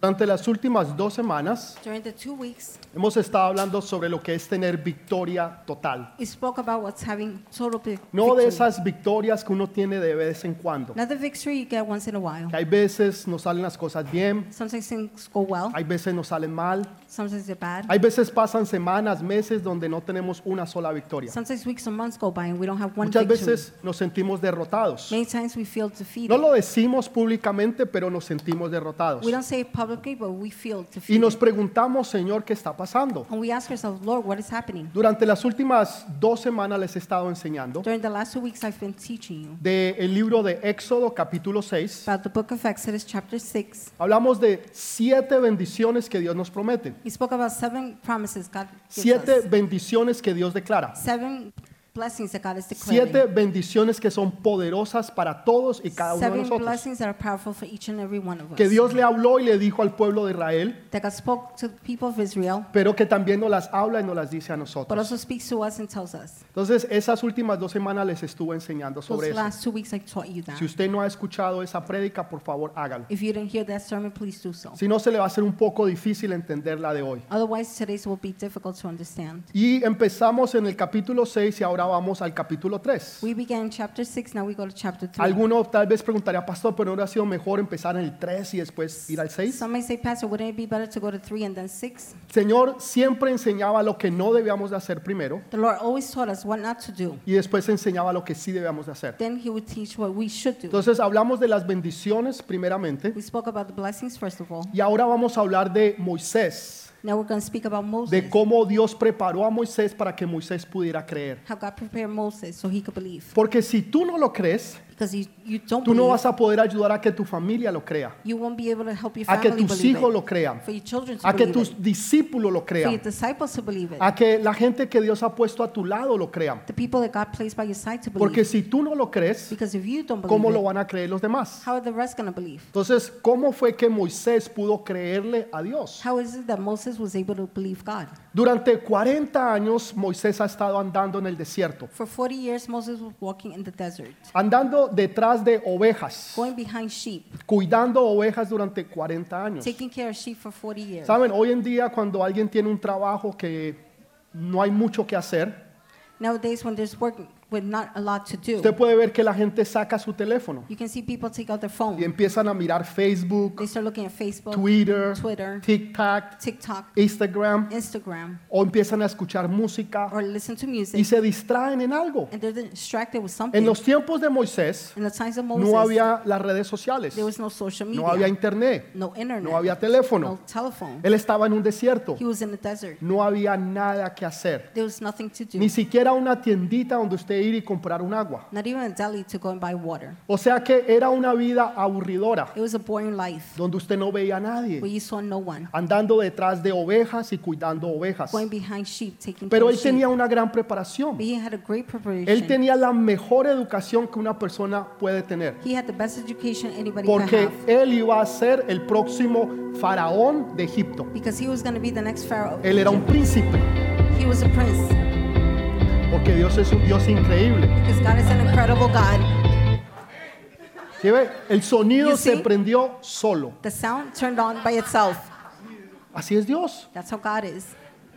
Durante las últimas dos semanas During the two weeks, hemos estado hablando sobre lo que es tener victoria total. we spoke about what's having total vic- No de victory. esas victorias que uno tiene de vez en cuando. Not the victory you get once in a while. Que hay veces nos salen las cosas bien, Sometimes things go well, hay veces nos salen mal, sometimes they're bad. hay veces pasan semanas, meses donde no tenemos una sola victoria. Sometimes weeks or months go by and we don't have one Muchas victory. veces nos sentimos derrotados. Many times we feel defeated. No lo decimos públicamente, pero nos sentimos derrotados. We don't say it publicly, but we feel Y nos preguntamos, Señor, ¿qué está pasando? And we ask ourselves, Lord, what is happening? Durante las últimas dos semanas les he estado enseñando During the last two weeks, I've been teaching you del libro de Éxodo capítulo 6. about the book of Exodus, chapter 6. Hablamos de siete bendiciones que Dios nos promete. We spoke about seven promises God gives Siete us. bendiciones que Dios declara. Seven blessings that God is declaring. Siete bendiciones que son poderosas para todos y cada uno de Seven nosotros. blessings that are powerful for each and every one of us. Que Dios le habló y le dijo al pueblo de Israel, that God spoke to the people of Israel, pero que también nos las habla y nos las dice a but nosotros. also speaks to us and tells us. Entonces, esas últimas dos semanas les estuve enseñando sobre eso. last two weeks I taught you that. Si usted no ha escuchado esa prédica, por favor, hágalo. If you didn't hear that sermon, please do so. Si no, se le va a hacer un poco difícil entender la de hoy. Otherwise, today's will be difficult to understand. Y empezamos en el capítulo 6 y ahora vamos al capítulo 3. We began chapter 6, now we go to chapter 3. Alguno tal vez preguntaría, pastor, pero no hubiera sido mejor empezar en el 3 y después ir al 6. Some may say, Pastor, wouldn't it be better to go to 3 and then 6? Señor siempre enseñaba lo que no debíamos de hacer primero The Lord always taught us what not to do. y después enseñaba lo que sí debíamos de hacer. Then He would teach what we should do. Entonces hablamos de las bendiciones primeramente We spoke about the blessings, first of all. y ahora vamos a hablar de Moisés, Now we're going to speak about Moses. de cómo Dios preparó a Moisés para que Moisés pudiera creer. How God prepared Moses so he could believe. Porque si tú no lo crees, you, you don't tú no believe, vas a poder ayudar a que tu familia lo crea, you won't be able to help your a que family tus believe hijos it. lo crean, For your children to a que believe tus discípulos lo For your crean, disciples to believe it. a que la gente que Dios ha puesto a tu lado lo crean. The people that God placed by your side to Porque believe. si tú no lo crees, Because if you don't ¿cómo believe lo it, van a creer los demás? how are the rest going to believe? Entonces, ¿cómo fue que Moisés pudo creerle a Dios? How is it that Moses was able to believe God? Durante 40 años Moisés ha estado andando en el desierto, For 40 years, Moses was walking in the desert, andando detrás de ovejas, going behind sheep, cuidando ovejas durante 40 años. taking care of sheep for 40 years. Saben, hoy en día cuando alguien tiene un trabajo que no hay mucho que hacer, Nowadays, when there's work with not a lot to do, usted puede ver que la gente saca su teléfono you can see people take out their y phone. empiezan a mirar Facebook, They start looking at Facebook, Twitter, Twitter, TikTok, TikTok, Instagram, Instagram, o empiezan a escuchar música or listen to y music, se distraen en algo. and they're distracted with En something. los tiempos de Moisés In the times of Moses, no había las redes sociales, there was no social no había media, internet, no internet, no había no teléfono. telephone. Él estaba en un desierto, He was in the desert. no había nada que hacer, There was nothing to do. ni siquiera una tiendita donde usted ir y comprar un agua. Not even a deli to go and buy water. O sea que era una vida aburridora, It was a boring life donde usted no veía a where nadie, you saw no one. andando detrás de ovejas y cuidando ovejas. Going behind sheep, taking Pero care él of sheep. tenía una gran preparación. But he had a great Él tenía la mejor educación que una persona puede tener. He had the best education anybody Porque have. él iba a ser el próximo faraón de Egipto. Because he was going to be the next pharaoh. of Él era un Egypt. príncipe. He was a prince. Porque Dios es un Dios increíble. Because God is an incredible God. ¿Sí ve? El sonido You se see? prendió solo. The sound turned on by itself. Así es Dios. That's how God is.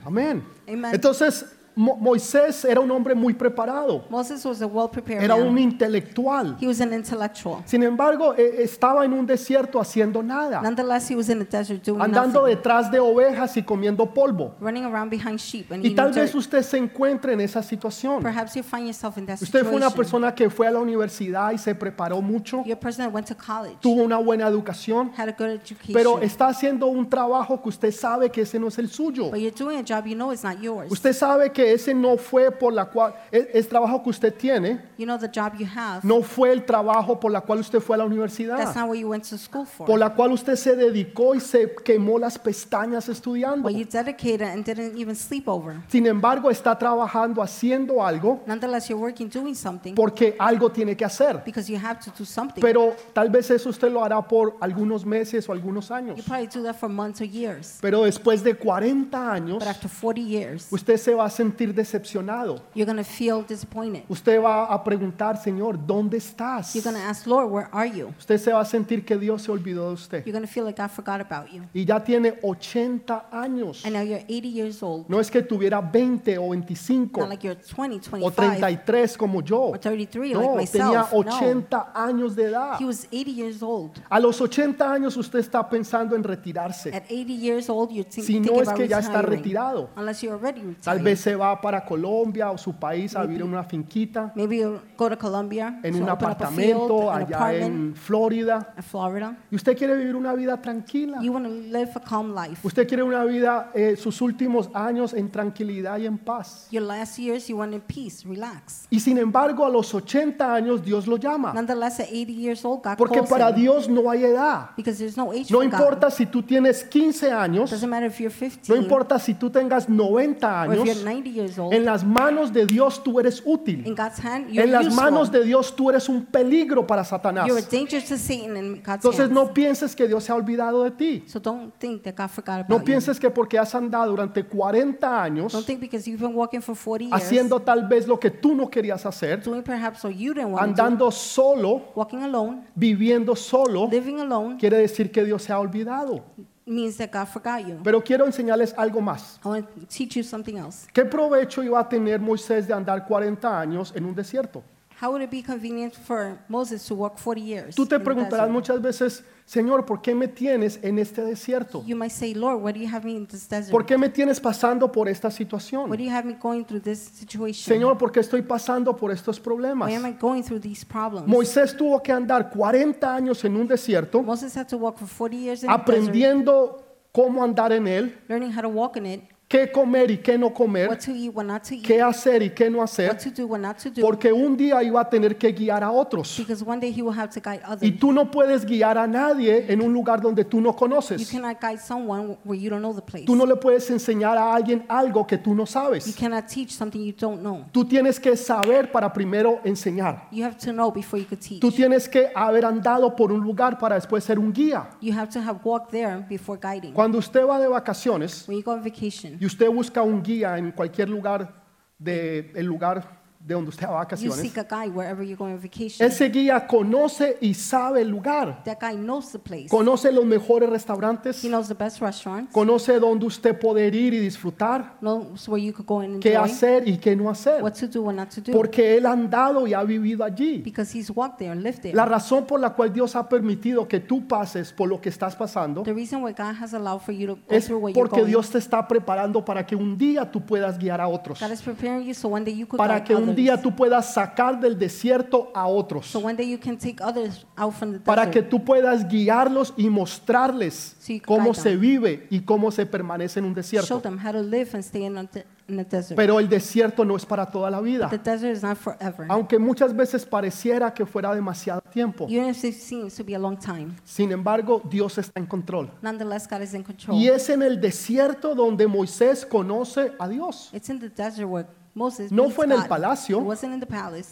Amén. Amen. Entonces, Mo- Moisés era un hombre muy preparado. Moses was a well-prepared Era un intelectual. He was an intellectual. Sin embargo, e- estaba en un desierto haciendo nada. Nonetheless, he was in the desert doing Andando nothing. detrás de ovejas y comiendo polvo. Running around behind sheep and Y tal vez dirt. usted se encuentre en esa situación. Perhaps you find yourself in that Usted fue una situation. persona que fue a la universidad y se preparó mucho, You're a person that went to college, tuvo una buena educación, had a good education, pero está haciendo un trabajo que usted sabe que ese no es el suyo. but you're doing a job you know is not yours. Usted sabe que ese no fue por la cual, el, el trabajo que usted tiene, You know the job you have. no fue el trabajo por la cual usted fue a la That's universidad, not what you went to school for. por la cual usted se dedicó y se quemó las pestañas estudiando. What you dedicated and didn't even sleep over. Sin embargo, está trabajando haciendo algo Nonetheless, you're working doing something porque algo tiene que hacer. because you have to do something. Pero tal vez eso usted lo hará por algunos meses o algunos años. You probably do that for months or years. Pero después de 40 años, But after 40 years, usted se va a sentir sentir decepcionado. You're to feel disappointed. Usted va a preguntar, Señor, ¿dónde estás? You're to ask, Lord, where are you? Usted se va a sentir que Dios se olvidó de usted. You're to feel like God forgot about you. Y ya tiene 80 años. And now you're 80 years old. No es que tuviera 20 o 25 Not like you're 20, o 25, 33 como yo. or 33 No, like tenía myself. No. 80 años de edad. He was 80 years old. A los 80 años usted está pensando en retirarse. At 80 years old, you're Si no es que ya está retirado. Unless you're already Tal retired. vez se va para Colombia o su país a vivir en una finquita, Maybe go to Colombia en to un open up a field, apartamento an allá apartment en Florida. in Florida. Y usted quiere vivir una vida tranquila. You want to live a calm life. Usted quiere una vida, eh, sus últimos años en tranquilidad y en paz. Your last years, you want in peace, relax. Y sin embargo, a los 80 años Dios lo llama. Nonetheless, at 80 years old, God Porque calls para him Dios no hay edad. because there's no age No for God. importa si tú tienes 15 años, Doesn't matter if you're no 15 importa si tú tengas 90 or if años, you're 90 years old. en las manos de Dios tú eres útil. In God's hand, you're En las useful. manos de Dios tú eres un peligro para Satanás. You're a danger to Satan in God's Entonces hands. no pienses que Dios se ha olvidado de ti. So don't think that God forgot about No you. pienses que porque has andado durante 40 años Don't think because you've been walking for 40 years, haciendo tal vez lo que tú no querías hacer, doing perhaps what you didn't want to do, andando solo, walking alone, viviendo solo, living alone, quiere decir que Dios se ha olvidado. Means that God forgot you. Pero quiero enseñarles algo más. I want to teach you something else. ¿Qué provecho iba a tener Moisés de andar 40 años en un desierto? How would it be convenient for Moses to walk 40 years? Tú te in the preguntarás desert? muchas veces, Señor, ¿por qué me tienes en este desierto? You might say, Lord, why do you have me in this desert? ¿Por qué me tienes pasando por esta Why situación? do you have me going through this situation? Señor, ¿por qué estoy pasando por estos problemas? Why am I going through these problems? Moisés tuvo que andar 40 años en un desierto Moses had to walk for 40 years in the desert, aprendiendo cómo andar en él, learning how to walk in it, qué comer y qué no what comer, to eat, what not to eat, qué hacer y qué no what hacer, to do, what not to do, porque un día iba a tener que guiar a otros. because one day he will have to guide others. Y tú no puedes guiar a nadie en un lugar donde tú no You conoces. cannot guide someone where you don't know the place. Tú no le puedes enseñar a alguien algo que tú no You sabes. cannot teach something you don't know. Tú tienes que saber para primero enseñar. You have to know before you could teach. Tú tienes que haber andado por un lugar para después ser un guía. You have to have walked there before guiding. Cuando usted va de vacaciones When you go on vacation, y usted busca un guía en cualquier lugar de el lugar de donde usted va a you vacaciones, seek a guide wherever you're going on vacation. ese guía conoce y sabe el lugar. That guy knows the place. Conoce los mejores restaurantes, He knows the best restaurants, conoce dónde usted puede ir y disfrutar, knows where you could go and qué enjoy, hacer y qué no hacer. what to do, what not to do. Porque él ha andado y ha vivido allí. Because he's walked there and lived there. La razón por la cual Dios ha permitido que tú pases por lo que estás pasando The reason why God has allowed for you to go es through what you're porque going, Dios te está preparando para que un día tú puedas guiar a otros. God is preparing you so one day you could Para guide que un others. Día tú puedas sacar del desierto a otros. So one day you can take others out from the Para que desert. tú puedas guiarlos y mostrarles So you can cómo guide se them. vive y cómo se permanece en un Show desierto. them how to live and stay in the, in the desert. Pero el desierto no es para toda la vida. the desert is not forever. Aunque muchas veces pareciera que fuera demasiado tiempo. Even if it seems to be a long time, Sin embargo, Dios está en control. nonetheless God is in control. Y es en el desierto donde Moisés conoce a Dios. It's in the desert where Moses No fue en el palacio.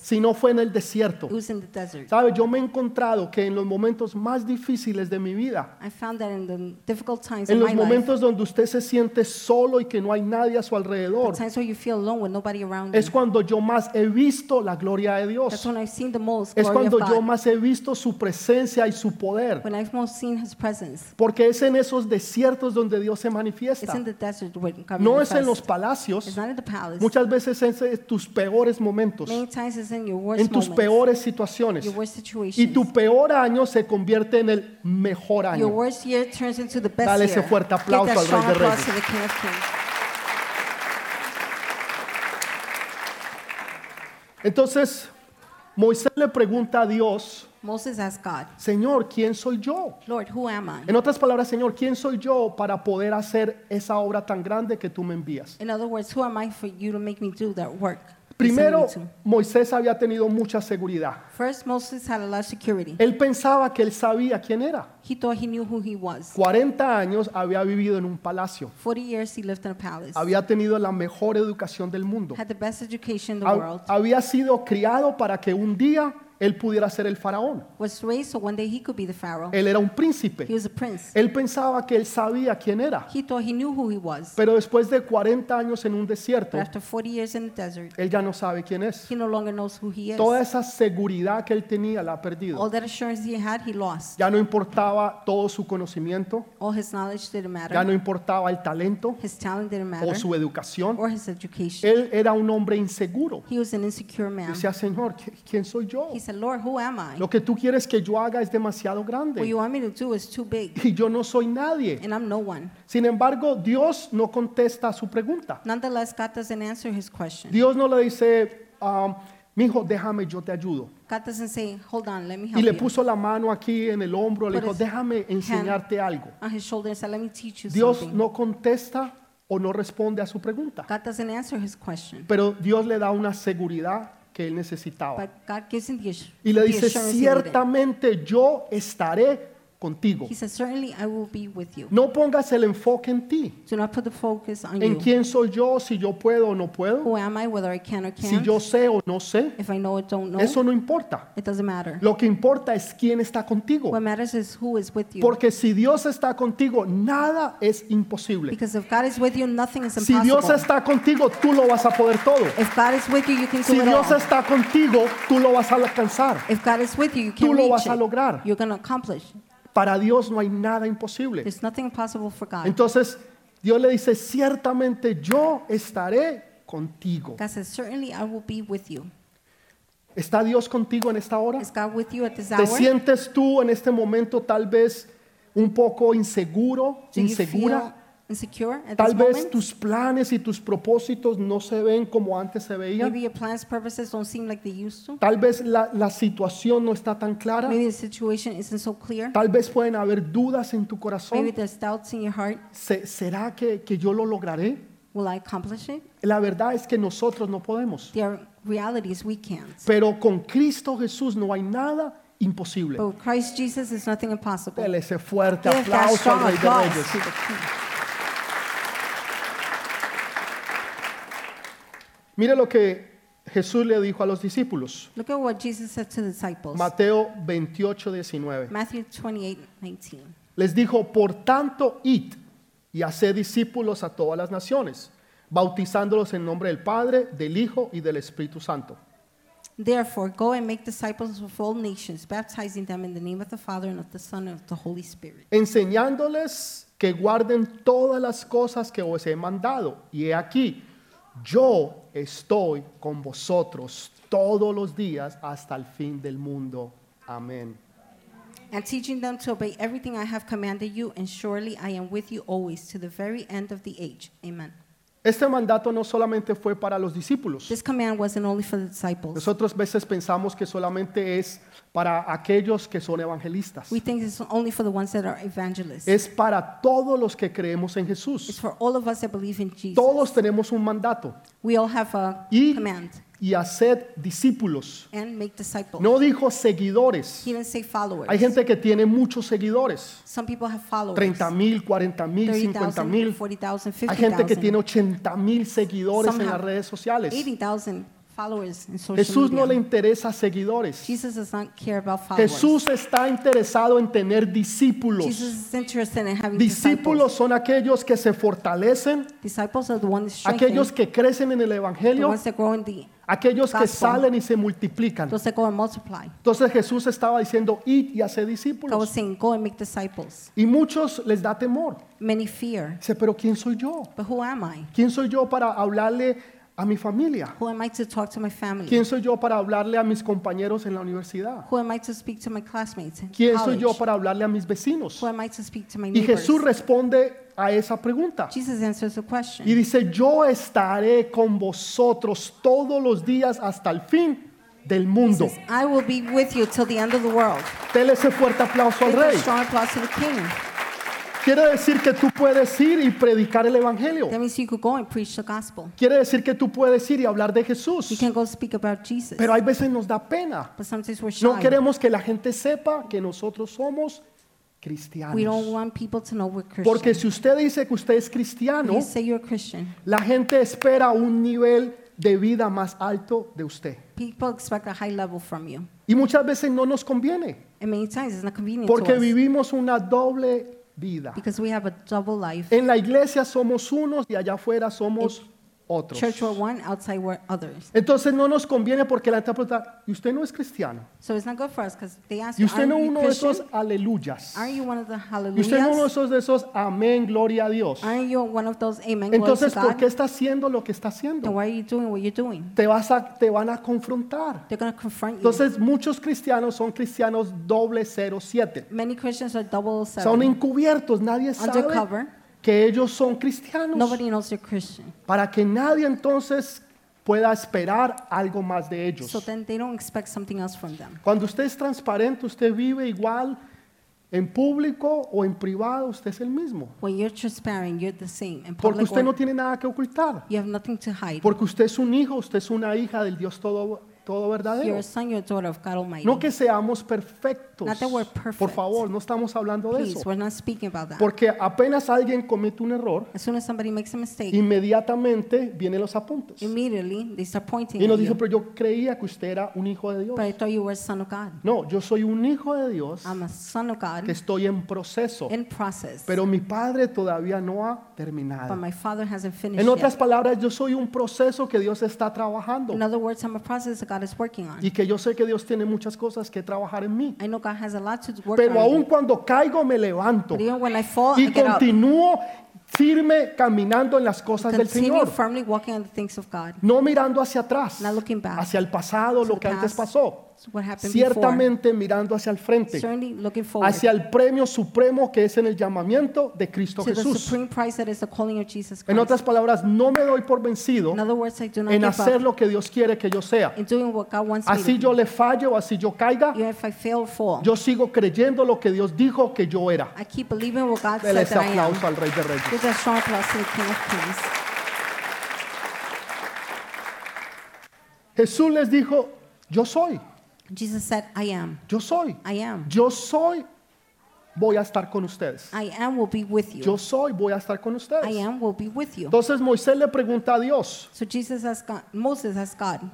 Sino fue en el desierto. ¿Sabe? Yo me he encontrado que en los momentos más difíciles de mi vida, I found that in the difficult times en los momentos donde usted se siente solo y que no hay nadie a su alrededor, times where you feel alone with nobody around es cuando yo más he visto la gloria de Dios. when I've seen the most Es cuando yo más he visto su presencia y su poder. When I've most seen His presence. Porque es en esos desiertos donde Dios se manifiesta. No es en los palacios. Muchas veces es en tus peores momentos, en tus peores situaciones. Y tu peor año se convierte en el mejor año. Dale ese fuerte aplauso al Rey de Reyes. Entonces, Moisés le pregunta a Dios, Moses asked God, Señor, ¿quién soy yo? Lord, who am I? En otras palabras, Señor, ¿quién soy yo para poder hacer esa obra tan grande que tú me envías? In other words, who am I for you to make me do that work? Primero? Moisés había tenido mucha seguridad. First, Moses had a lot of security. Él pensaba que él sabía quién era. He thought he knew who he was. 40 años había vivido en un palacio. 40 years he lived in a palace. Había tenido la mejor educación del mundo. Had the best education in the world. Había sido criado para que un día él pudiera ser el faraón. Él era un He príncipe. was a prince. Él pensaba que él sabía quién era. He thought he knew who he was. Pero después de 40 años en un desierto, But after 40 years in the desert, él ya no sabe quién es. he no longer knows who he is. Toda esa seguridad que él tenía la ha perdido. All that assurance he had, he lost. Ya no importaba todo su conocimiento, All his knowledge didn't ya no importaba el talento His talent didn't o su educación. Or his education. Él era un hombre inseguro. He was an insecure man. Decía, Señor, ¿qui- ¿quién soy yo? Said, Lord, who am I? Lo que tú quieres que yo haga es demasiado What grande you want me to do is too big, y yo no soy nadie. and I'm no one. Sin embargo, Dios no contesta su pregunta. Nonetheless, God doesn't answer his question. Dios no le dice, mi hijo, déjame, yo te ayudo. God doesn't say, hold on, let me Y help le you. puso la mano aquí en el hombro, le Put dijo, his déjame enseñarte algo. On his shoulder and said, let me teach you Dios something. no contesta o no responde a su pregunta, God doesn't answer his question. pero Dios le da una seguridad que él necesitaba. Y le dice, ciertamente yo estaré contigo. He said, certainly I will be with you. No pongas el enfoque en ti, Do not put the focus on en you. quién soy yo, si yo puedo o no puedo, Who am I, whether I can or si can't? yo sé o no sé. If I know it, don't know. Eso no importa. It doesn't matter. Lo que importa es quién está contigo. What matters is who is with you. Porque si Dios está contigo, nada es imposible. Because if God is with you, nothing is Si Dios impossible. está contigo, tú lo vas a poder todo. If God is with you, you can do Si it Dios all. está contigo, tú lo vas a alcanzar. If God is with you, you Tú can lo reach vas a it. lograr. Going to accomplish. Para Dios no hay nada imposible. There's nothing impossible for God. Entonces, Dios le dice, ciertamente yo estaré contigo. God says, certainly I will be with you. ¿Está Dios contigo en esta hora? Is God with you at this ¿Te sientes tú en este momento tal vez un poco inseguro, Do you insegura? Feel insecure at Tal this vez moment? tus planes y tus propósitos no se ven como antes se veían. Maybe your plans, purposes don't seem like they used to. Tal vez la, la situación no está tan clara. Maybe the situation isn't so clear. Tal vez pueden haber dudas en tu Maybe corazón. there's doubts in your heart. Se- ¿Será que, que yo lo lograré? Will I accomplish it? La verdad es que nosotros no podemos. There are realities we can't. Pero con Cristo Jesús no hay nada imposible. But with Christ Jesus, it's nothing impossible. Dele ese fuerte Give that aplauso strong al Rey de applause Reyes. to the King. Mire lo que Jesús le dijo a los discípulos. Look at what Jesus said to the disciples. Mateo 28, 19. Matthew 28, 19. Les dijo, por tanto, id y haced discípulos a todas las naciones, bautizándolos en nombre del Padre, del Hijo y del Espíritu Santo. Therefore, go and make disciples of all nations, baptizing them in the name of the Father and of the Son and of the Holy Spirit, enseñándoles que guarden todas las cosas que os he mandado. Y he aquí, yo estoy con vosotros todos los días hasta el fin del mundo. Amén. and teaching them to obey everything I have commanded you, and surely I am with you always to the very end of the age. Amen. Este mandato no solamente fue para los discípulos. This command wasn't only for the disciples. Nosotros veces pensamos que solamente es para aquellos que son evangelistas. We think it's only for the ones that are evangelists. Es para todos los que creemos en It's Jesús. for all of us that believe in Jesus. Todos tenemos un mandato. We all have a Y, command y haced discípulos. and make disciples. No dijo seguidores. He didn't say followers. Hay gente que tiene muchos seguidores. Some people have followers. 30 mil, 40 mil, 50 30,000, mil. 40,000, Hay gente que 50,000. tiene 80 mil seguidores Some en las redes sociales. 80,000 followers in social Jesús no le media. interesa seguidores. Jesus does not care about followers. Jesús está interesado en tener discípulos. Jesus is interested in having Discípulos disciples. son aquellos que se fortalecen, Disciples are the ones that strengthen, aquellos que crecen en el the Evangelio, ones that grow in the, aquellos que Gospel. salen y se multiplican. those that go and multiply. Entonces Jesús estaba diciendo, id y hace God was discípulos. saying, go and make disciples. Y muchos les da temor. Many fear, Dice, pero ¿quién soy yo? but who am I? ¿Quién soy yo para hablarle a mi familia? Who am I to talk to my family? ¿Quién soy yo para hablarle a mis compañeros en la universidad? Who am I to speak to my classmates in ¿Quién soy yo para hablarle a mis vecinos? Who am I to speak to my Y neighbors? Jesús responde a esa pregunta. Jesus answers the question. Y dice, yo estaré con vosotros todos los días hasta el fin del He mundo. says, I will be with you till the end of the world. Dele ese fuerte aplauso al Give a rey. strong applause to the King. Quiere decir que tú puedes ir y predicar el evangelio. That means you could go and preach the gospel. Quiere decir que tú puedes ir y hablar de Jesús. You can go speak about Jesus. Pero hay veces nos da pena. But sometimes we're shy. No queremos que la gente sepa que nosotros somos We don't cristianos. want people to know we're Christian. Porque si usted dice que usted es cristiano, you say you're Christian, la gente espera un nivel de vida más alto de usted. People expect a high level from you. Y muchas veces no nos conviene And many times it's not convenient porque to us vivimos una doble vida. because we have a double life. En la iglesia somos unos y allá afuera somos otros. Church one, outside others. Entonces no nos conviene porque la gente pregunta, ¿y usted no es cristiano? So it's not good for us because they ask ¿Y you, usted no uno de esos aleluyas? Are you one of the ¿Y usted no uno de hallelujahs? esos de esos amén, gloria a Dios? You one of those amen Entonces, ¿por qué está haciendo lo que está haciendo? why are you doing what you're doing? Te, vas a, te van a confrontar. They're to confront you. Entonces, muchos cristianos son cristianos doble cero siete. Many Christians are double Son seven. encubiertos, nadie sabe Undercover. Que ellos son cristianos. Nobody knows they're Christian. Para que nadie entonces pueda esperar algo más de ellos. So then they don't expect something else from them. Cuando usted es transparente, usted vive igual en público o en privado, usted es el mismo. When you're transparent, you're the same. In Porque public, usted no tiene nada que ocultar. you have nothing to hide. Porque usted es un hijo, usted es una hija del Dios todo, todo You're verdadero. son, a daughter of God Almighty. No que seamos perfectos. Not that we're perfect. Por favor, no estamos hablando de Please, eso. we're not speaking about that. Porque apenas alguien comete un error, As soon as somebody makes a mistake, inmediatamente vienen los apuntes. immediately they start pointing Y at nos dice, you. pero yo creía que usted era un hijo de Dios. But I thought you were son of God. No, yo soy un hijo de Dios I'm a son of que God estoy en proceso. in process. Pero mi padre todavía no ha But terminado. my father hasn't finished En otras yet. palabras, yo soy un proceso que Dios está trabajando. In other words, I'm a process that God is working on. Y que yo sé que Dios tiene muchas cosas que trabajar en mí. I know God has a lot to work Pero on. me. cuando caigo, me levanto. But even when I fall, I Y get up. continúo firme caminando en las cosas del Continue Señor. firmly walking on the things of God. No mirando hacia atrás, Not looking back. hacia el pasado, To lo the que antes past. pasó. Before. Ciertamente mirando hacia el frente, hacia el premio supremo que es en el llamamiento de Cristo Jesús. En otras palabras, no me doy por vencido In other words, I do not en hacer lo que Dios quiere que yo sea. in doing what God wants me Así yo le fallo, así yo caiga, yo sigo creyendo lo que Dios dijo que yo era. I keep believing what God Dele ese aplauso al Rey de Reyes. Jesús les dijo, yo soy, Jesus said, I am. yo soy, I am. yo soy, voy a estar con ustedes. I am will be with you. Yo soy, voy a estar con I am will be with you. Entonces Moisés le pregunta a Dios, So Jesus asked God, Moses asked God,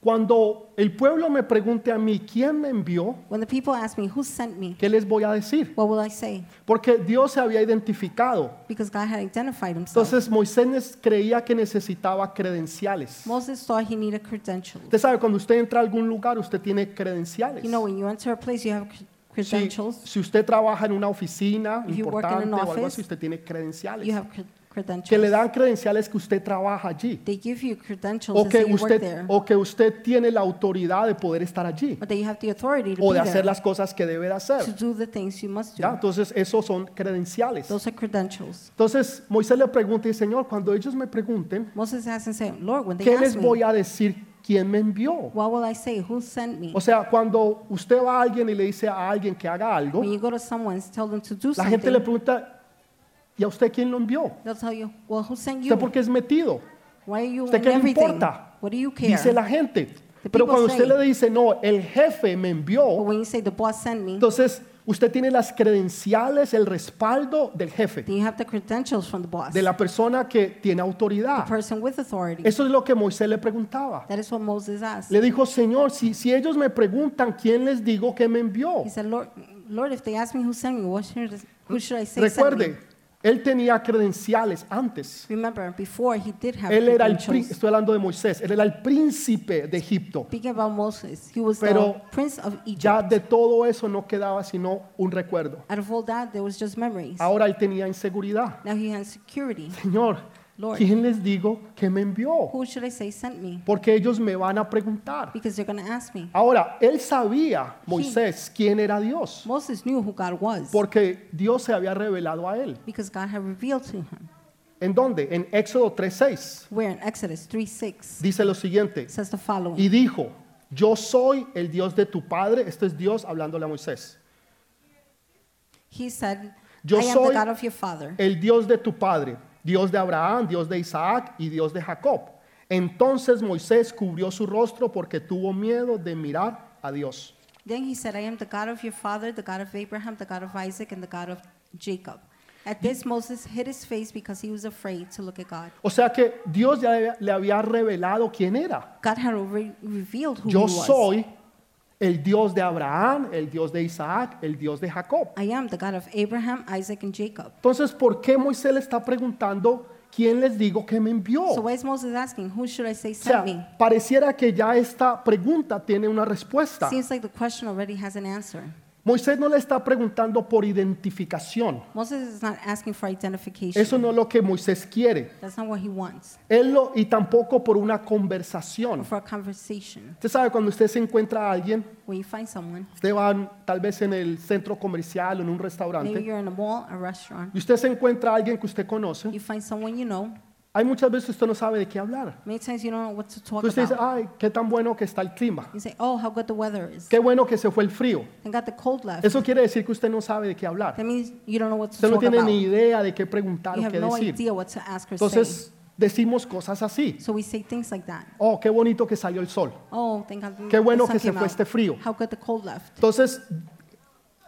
cuando el pueblo me pregunte a mí quién me envió, when the people ask me, who sent me? ¿qué les voy a decir? What will I say? Porque Dios se había identificado. Because God had identified himself. Entonces Moisés creía que necesitaba credenciales. Moses thought he needed credentials. Usted sabe, cuando usted entra a algún lugar, usted tiene credenciales. You know, when you enter a place, you have cre- Si, usted trabaja en una oficina If importante an o algo office, así, usted tiene credenciales. You have. Que le dan credenciales que usted trabaja allí. They give you credentials O que, say you work usted, there. o que usted tiene la autoridad de poder estar allí. But that you have the authority to O de be hacer there, las cosas que debe de to hacer. do the things you must do. ¿ya? Entonces, esos son credenciales. Those are credentials. Entonces, Moisés le pregunta, y Señor, cuando ellos me pregunten, Moses and said, Lord, when they ¿qué ask les me, voy a decir quién me envió? what will I say? Who sent me? O sea, cuando usted va a alguien y le dice a alguien que haga algo, When you go to someone and tell them to do la gente le pregunta, ¿y a usted quién lo envió? well, ¿Usted por qué es metido? Why are you ¿Usted qué le importa? What do you care? Dice la gente. Pero cuando usted le dice, no, el jefe me envió, when you say the boss sent me, entonces usted tiene las credenciales, el respaldo del jefe, boss, de la persona que tiene autoridad. Eso es lo que Moisés le preguntaba. Le dijo, Señor, si, si ellos me preguntan, ¿quién les digo que me envió? He said, Lord, Lord, if they ask me who sent me, what should, who should I say sent me? Recuerde, él tenía credenciales antes. Remember, before he did have Él era el, estoy hablando de Moisés, él era el príncipe de Egipto. Speaking about Moses, he was Pero the prince of Egypt. Ya de todo eso no quedaba sino un recuerdo. Out of all that, there was just memories. Ahora él tenía inseguridad. Now he has security. Señor, Lord. ¿quién les digo que me envió? Who should I say sent me? Porque ellos me van a preguntar. Because they're going to ask me. Ahora, él sabía, Moisés, quién era Dios. Moses knew who God was Porque Dios se había revelado a él. because God had revealed to him. ¿En dónde? En Éxodo 3.6. Where in Exodus 3 6 Dice lo siguiente. says the following. Y dijo, yo soy el Dios de tu padre. Esto es Dios hablándole a Moisés. He said, Yo I am soy the God of your father. el Dios de tu padre, Dios de Abraham, Dios de Isaac y Dios de Jacob. Entonces Moisés cubrió su rostro porque tuvo miedo de mirar a Dios. Then he said, I am the God of your father, the God of Abraham, the God of Isaac, and the God of Jacob. At this, Moses hid his face because he was afraid to look at God. O sea que Dios ya le- había revelado quién era. God had already revealed who Yo he was. soy el Dios de Abraham, el Dios de Isaac, el Dios de Jacob. I am the God of Abraham, Isaac, and Jacob. Entonces, ¿por qué Moisés le está preguntando quién les digo que me envió? So why is Moses asking, who should I say O sea, sent me? pareciera que ya esta pregunta tiene una respuesta. Seems like the question already has an answer. Moisés no le está preguntando por identificación. Moses is not asking for identification. Eso no es lo que Moisés quiere. That's not what he wants. Él lo, y tampoco por una conversación. Or for a conversation. Usted sabe, cuando usted se encuentra a alguien, When you find someone, usted va tal vez en el centro comercial o en un maybe restaurante, you're in a mall, a restaurant, y usted se encuentra a alguien que usted conoce, you find someone you know. Hay muchas veces usted no sabe de qué hablar. Many times you don't know what to talk Entonces usted dice, about. ay, qué tan bueno que está el clima. You say, oh, how good the weather is. Qué bueno que se fue el frío. And got the cold left. Eso quiere decir que usted no sabe de qué hablar. That means you don't know what to Usted no talk tiene about. ni idea de qué preguntar You o have qué no decir. idea what to ask or say. Entonces decimos cosas así. So we say things like that. Oh, qué bonito que salió el sol. Oh, thank God. Qué bueno sun que se came fue out. este frío. How good the cold left. Entonces,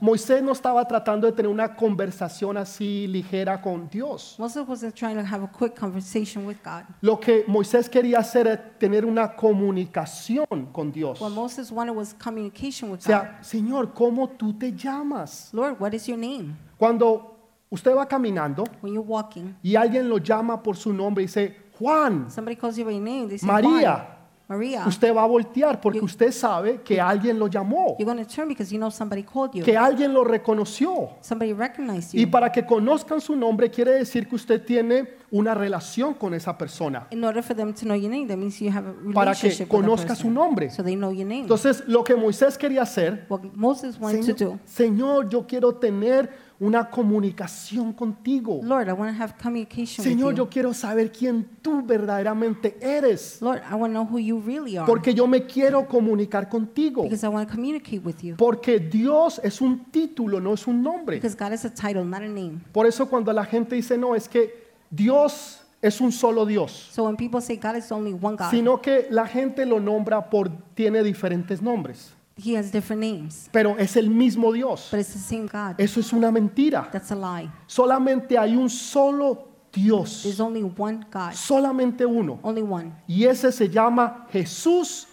Moisés no estaba tratando de tener una conversación así ligera con Dios. Moses wasn't trying to have a quick conversation with God. Lo que Moisés quería hacer era tener una comunicación con Dios. What O Moses wanted was communication with God. sea, Señor, ¿cómo tú te llamas? Lord, what is your name? Cuando usted va caminando When you're walking, y alguien lo llama por su nombre y dice, Juan, somebody calls you by your name. They say, María. Maria. usted va a voltear porque You- usted sabe que alguien lo llamó, You're going to turn because you know somebody called you. que alguien lo reconoció. Somebody recognized Y you. para que conozcan su nombre quiere decir que usted tiene una relación con esa persona. In order for them to know your name, that means you have a Para que relationship with conozca su person. nombre. So they know your name. Entonces, lo que Moisés quería hacer, What Moses wanted to Señor, do, Señor, yo quiero tener una comunicación contigo. Lord, I want to have communication Señor, with you. yo quiero saber quién tú verdaderamente eres, Lord, I want to know who you really are. porque yo me quiero comunicar contigo. because I want to communicate with you. Porque Dios es un título, no es un nombre. Because God is a title, not a name. Por eso cuando la gente dice, no, es que Dios es un solo Dios, So when people say God is only one God, sino que la gente lo nombra por, tiene diferentes nombres, He has different names, pero es el mismo Dios. but it's the same God. Eso es una mentira. That's a lie. Solamente hay un solo Dios, There's only one God, solamente uno. only one. Y ese se llama Jesús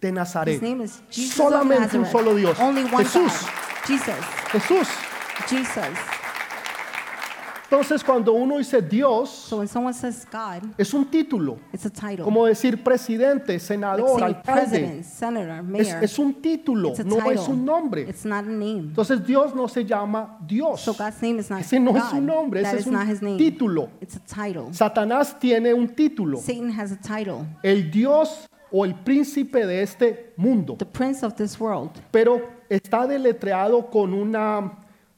de His Nazaret. name is Jesus of Solamente un Nazareth. solo Dios. Only one Jesús. God. Jesus. Jesús. Jesus. Entonces cuando uno dice Dios, So when someone says God, es un título, it's a title. como decir presidente, like senador, saying alcalde. president, senator, Es, mayor. es un título, It's a no es title. un nombre. It's not a name. Entonces Dios no se llama Dios. So God's name is not Ese no God. es un nombre, That ese is es not his un name. título. It's a title. Satanás tiene un título, Satan has a title. el Dios o el príncipe de este mundo, The prince of this world. pero está deletreado con una,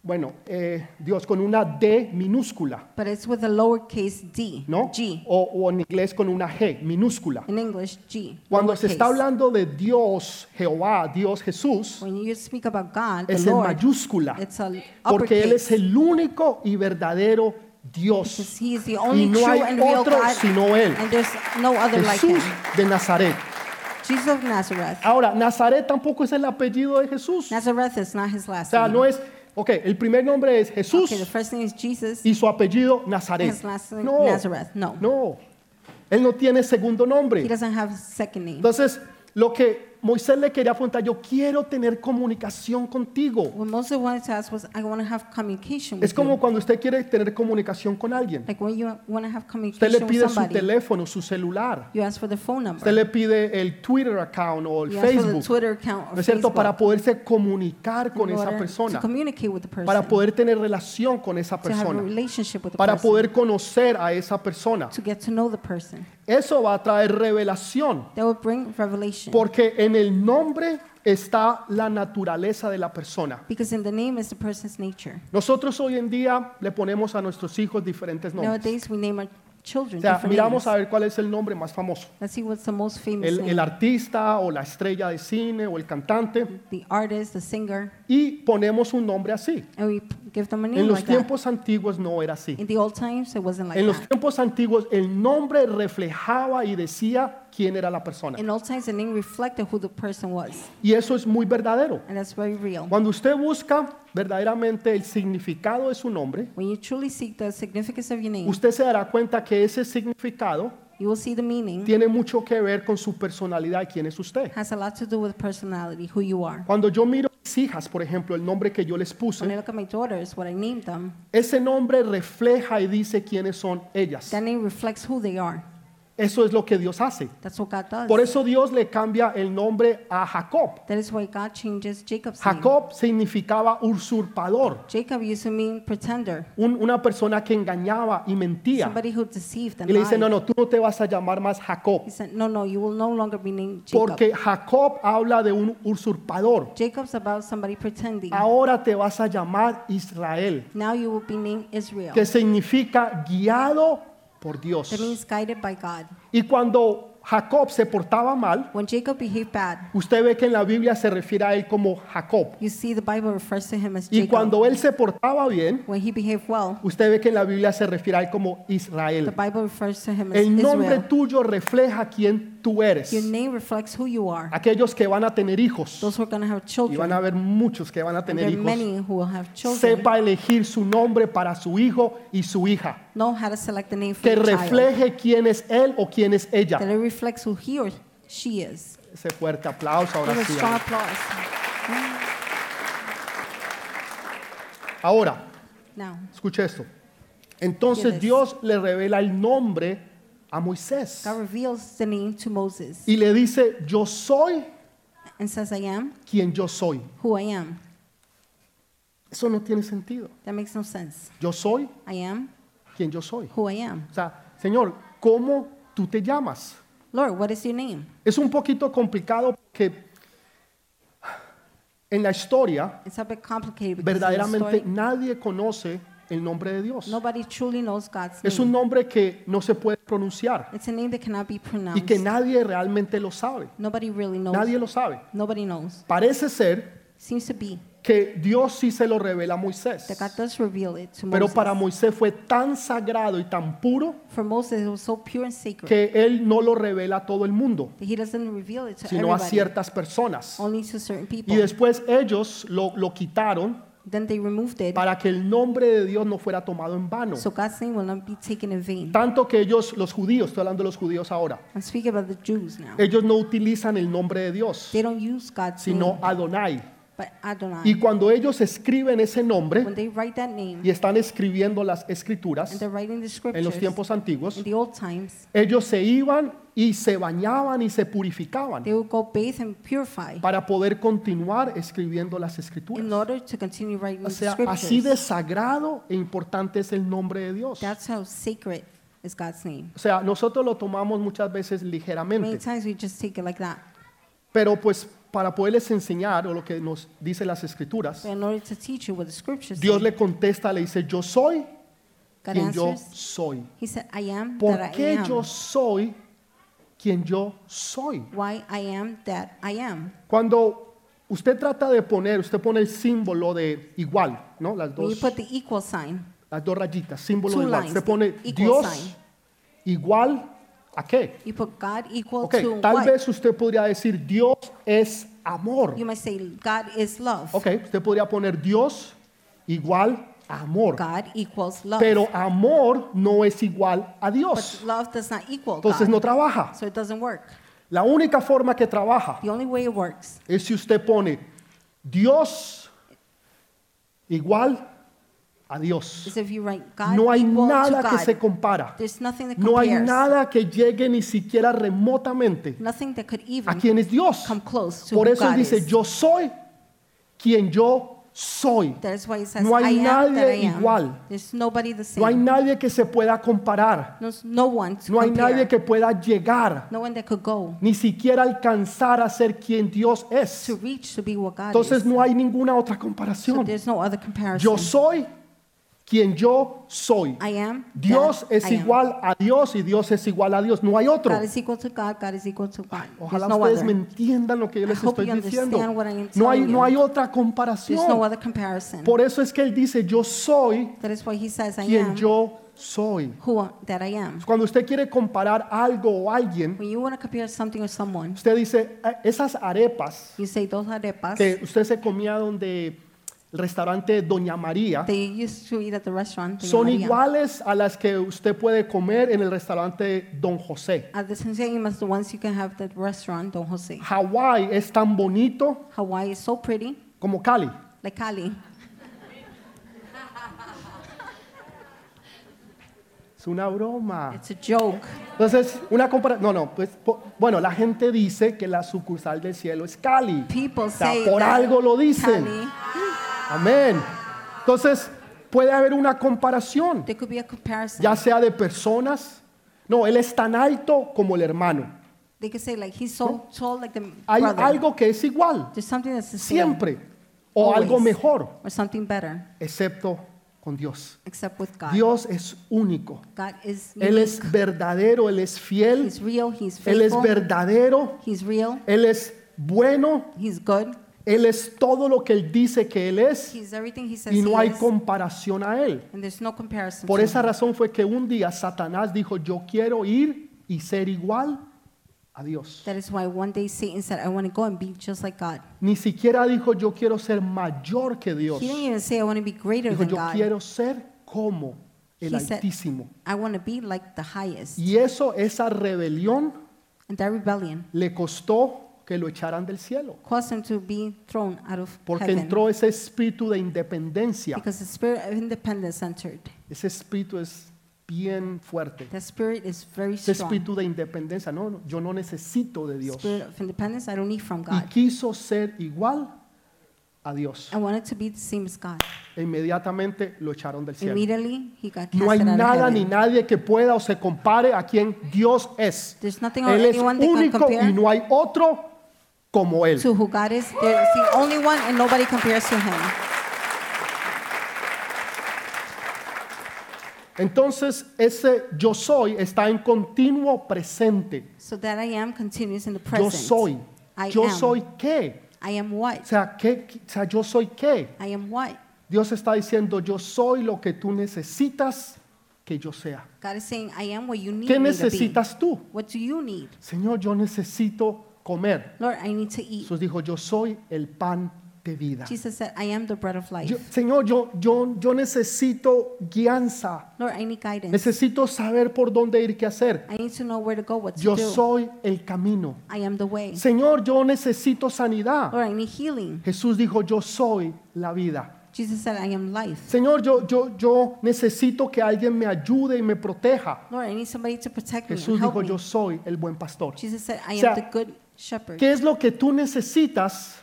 bueno, eh, Dios, con una D minúscula, But it's with a lowercase d. ¿no? G. O, o en inglés con una G minúscula. In English, G. Cuando se está hablando de Dios, Jehová, Dios Jesús, When you speak about God, es en Lord, mayúscula, it's a porque Él es el único y verdadero Dios. He is the Y only no true hay and otro God, sino Él, and there's no other like him. Jesús de Nazaret. Jesus of Nazareth. Ahora, Nazaret tampoco es el apellido de Jesús. O Nazareth is not his last sea, name. no es, ok, el primer nombre es Jesús Okay, the first name is Jesus. y su apellido Nazaret. His last name No, Nazareth. No. no, él no tiene segundo He nombre. doesn't have a second name. Entonces, lo que Moisés le quería preguntar, yo quiero tener comunicación contigo. What Moses wanted to ask was, I want to have communication with Es como you. cuando usted quiere tener comunicación con alguien. Like when you want to have Usted le with pide su somebody, teléfono, su celular. you ask for the phone number. Usted le pide el Twitter account o el you ask for the Facebook. Twitter account or ¿No es cierto? Facebook Para poderse comunicar con in esa order persona. to communicate with the person, Para poder tener relación con esa to have a persona. relationship with the Para person, poder conocer a esa persona. to get to know the person. Eso va a traer revelación. That would bring revelation. Porque en el nombre está la naturaleza de la persona. because in the name is the person's nature. Nosotros hoy en día le ponemos a nuestros hijos diferentes nombres. Nowadays we name our children O sea, different miramos names. a ver cuál es el nombre más famoso. Let's see what's the most famous El, name. artista o la estrella de cine o el cantante. the artist, the singer, Y ponemos un nombre así. and we p- give them a name En los like that. tiempos antiguos no era así. In the old times, it wasn't like En los that. tiempos antiguos el nombre reflejaba y decía quién era la persona. In old times, the name reflected who the person was, Y eso es muy verdadero. and that's very real. Cuando usted busca verdaderamente el significado de su nombre, When you truly seek the significance of your name, usted se dará cuenta que ese significado you will see the meaning tiene mucho que ver con su personalidad y quién es usted. has a lot to do with personality, who you are. Cuando yo miro a mis hijas, por ejemplo, el nombre que yo les When I puse, look at my daughters, what I named them, ese nombre refleja y dice quiénes son ellas. that name reflects who they are. Eso es lo que Dios hace. That's what God does. Por eso Dios le cambia el nombre a Jacob. That is why God changes Jacob's name. Jacob significaba usurpador, Jacob used to mean pretender, un- una persona que engañaba y mentía. somebody who deceived and Y le dice, lied. no, no, tú no te vas a llamar más Jacob, He said, no, no, you will no longer be named Jacob. porque Jacob habla de un usurpador. Jacob's about somebody pretending. Ahora te vas a llamar Israel, Now you will be named Israel. que significa guiado por Dios. That means guided by God. Y cuando Jacob se portaba mal, When Jacob behaved bad, usted ve que en la Biblia se refiere a él como Jacob. you see the Bible refers to him as Y Jacob. cuando él se portaba bien, When he behaved well, usted ve que en la Biblia se refiere a él como the Israel. Bible refers to him as El nombre Israel. tuyo refleja quién tú eres. Your name reflects who you are. Aquellos que van a tener hijos, Those who are going to have y children, van a haber muchos que van a tener hijos, many who will have children, sepa elegir su nombre para su hijo y su hija. know how to select the name for Que your child. refleje quién es él o quién es ella. That it reflects who he or she is. Ese fuerte aplauso ahora sí. Ahora, Now, escuche esto. Entonces. Dios le revela el nombre a Moisés God reveals the name to Moses y le dice, yo soy and says, I am quien yo soy. who I am. Eso no tiene sentido. That makes no sense. Yo soy I am quien yo soy. who I am. O sea, Señor, ¿cómo tú te llamas? Lord, what is your name? Es un poquito complicado porque en la historia It's a bit complicated because in the verdaderamente story, nadie conoce el nombre de Dios. nobody truly knows God's Es un name. nombre que no se puede pronunciar It's a name that cannot be y pronounced. que nadie realmente lo sabe. Nobody really knows. Nadie lo sabe. Nobody knows. Parece ser Seems to be que Dios sí se lo revela a Moisés. that God does reveal it to Pero Moses. para Moisés fue tan sagrado y tan puro For Moses, it was so pure and sacred que él no lo revela a todo el mundo, that he doesn't reveal it to sino a everybody, ciertas personas. only to certain people. Y después ellos lo, lo quitaron Then they removed it, para que el nombre de Dios no fuera tomado en vano. so God's name will not be taken in vain. Tanto que ellos, los judíos, estoy hablando de los judíos ahora, I'm speaking about the Jews now. ellos no utilizan el nombre de Dios, They don't use God's sino name, but Adonai. Y cuando ellos escriben ese nombre when they write that name y están escribiendo las escrituras en los tiempos antiguos, in the old times, ellos se iban y se bañaban y se purificaban they would go bathe and purify para poder continuar escribiendo las escrituras. in order to continue writing O the sea, scriptures. así de sagrado e importante es el nombre de Dios. That's how sacred is God's name. O sea, nosotros lo tomamos muchas veces ligeramente, pero pues para poderles enseñar o lo que nos dice las escrituras, But in order to teach you what the scriptures Dios le contesta, le dice, yo soy quien yo soy. He said, I am ¿Por that I qué am. yo soy quien yo soy? Why I am that I am. Cuando usted trata de poner, usted pone el símbolo de igual, ¿no? Las dos, put the equal sign, las dos rayitas, símbolo de igual. lines, Usted pone Dios sign. igual a qué? you put God equal Ok, to tal what? vez usted podría decir Dios es amor. You might say God is love. Ok, usted podría poner Dios igual a amor. God equals love. Pero amor no es igual a Dios. but love does not equal Entonces God. no trabaja. so it doesn't work. La única forma que trabaja The only way it works es si usted pone Dios igual a Dios. No hay nada que se compara. No hay nada que llegue ni siquiera remotamente a quien es Dios. Por eso él dice, yo soy quien yo soy. No hay nadie igual. No hay nadie que se pueda comparar. no, hay nadie que pueda llegar, ni siquiera alcanzar a ser quien Dios es. Entonces no hay ninguna otra comparación. Yo soy quien yo soy. I am. Dios es I am. igual a Dios y Dios es igual a Dios. No hay otro. God is equal to God. God is equal to God. Ojalá no ustedes other. me entiendan lo que yo I les hope estoy diciendo. I am No hay, no hay otra There's no comparación. other. Por eso es que Él dice, yo soy says, I quien am yo soy. who that I am. Cuando usted quiere comparar algo o alguien, someone, usted dice, "Eh, esas arepas you say those arepas que usted se comía donde el restaurante Doña María they used to eat at the restaurant. Doña son María. iguales a las que usted puede comer en el restaurante Don José. Are the same as the ones you can have at the restaurant, Don Jose. Hawái es tan bonito Hawaii is so pretty, como Cali. like Cali. Es una broma. It's a joke. Entonces, una comparación. No, no, pues, po- bueno, la gente dice que la sucursal del cielo es Cali. People O sea, say por that algo lo dicen. Cali, Amén. Entonces, puede haber una comparación, there could be a comparison. ya sea de personas. No, él es tan alto como el hermano. They could say like he's so tall like the Hay brother. algo que es igual, There's something that's the same siempre, o algo mejor, or something better, excepto con Dios. except with God. Dios es único. God is Él es verdadero, Él es fiel, He's real. He's Él es faithful. verdadero, He's real. Él es bueno, He's good. Él es todo lo que Él dice que Él es He's everything he says y no hay comparación a Él. and there's no. Por esa razón fue que un día Satanás dijo, yo quiero ir y ser igual a Dios. That is why one day Satan said, "I want to go and be just like God." Ni siquiera dijo, yo quiero ser mayor que Dios. He didn't even say, "I want to be greater Dijo, than yo God." quiero ser como el He said- Altísimo. I want to be like the highest. Y eso, esa rebelión, And that rebellion le costó que lo echaran del cielo. caused him to be thrown out of Porque heaven. entró ese espíritu de independencia. Because the spirit of independence entered. Ese espíritu es bien fuerte. That spirit is very Ese strong. espíritu de independencia. No, no, yo no necesito de Dios. Spirit of independence I don't need from Y God. quiso ser igual a Dios. I wanted to be the same as God. E inmediatamente lo echaron del cielo. Immediately he got No hay casted out of nada heaven. ni nadie que pueda o se compare a quien Dios es. There's nothing or Él es anyone that can único compare y no hay otro como Él. to who God is. There's the only one and nobody compares to him. Entonces ese yo soy está en continuo presente. So that I am continues in the Yo present. soy. I Yo am. soy qué. I am what? O sea, ¿qué? o sea, yo soy qué. I am what? Dios está diciendo, yo soy lo que tú necesitas que yo sea. God is saying, I am what you need ¿Qué me to be. necesitas tú? What do you need? Señor, yo necesito comer. Lord, I need to eat. Jesús dijo, yo soy el pan de vida. Jesus said, I am the bread of life. Yo- Señor, yo, yo, yo necesito guianza. Lord, I need guidance. Necesito saber por dónde ir, qué hacer. I need to know where to go, what to Yo do. soy el camino. I am the way. Señor, yo necesito sanidad. Lord, I need healing. Jesús dijo, yo soy la vida. Jesus said, I am life. Señor, yo, yo, yo necesito que alguien me ayude y me proteja. Lord, I need somebody to protect me Jesús and help dijo, me. yo soy el buen pastor. Jesus said, I O sea, am the good shepherd. ¿Qué es lo que tú necesitas?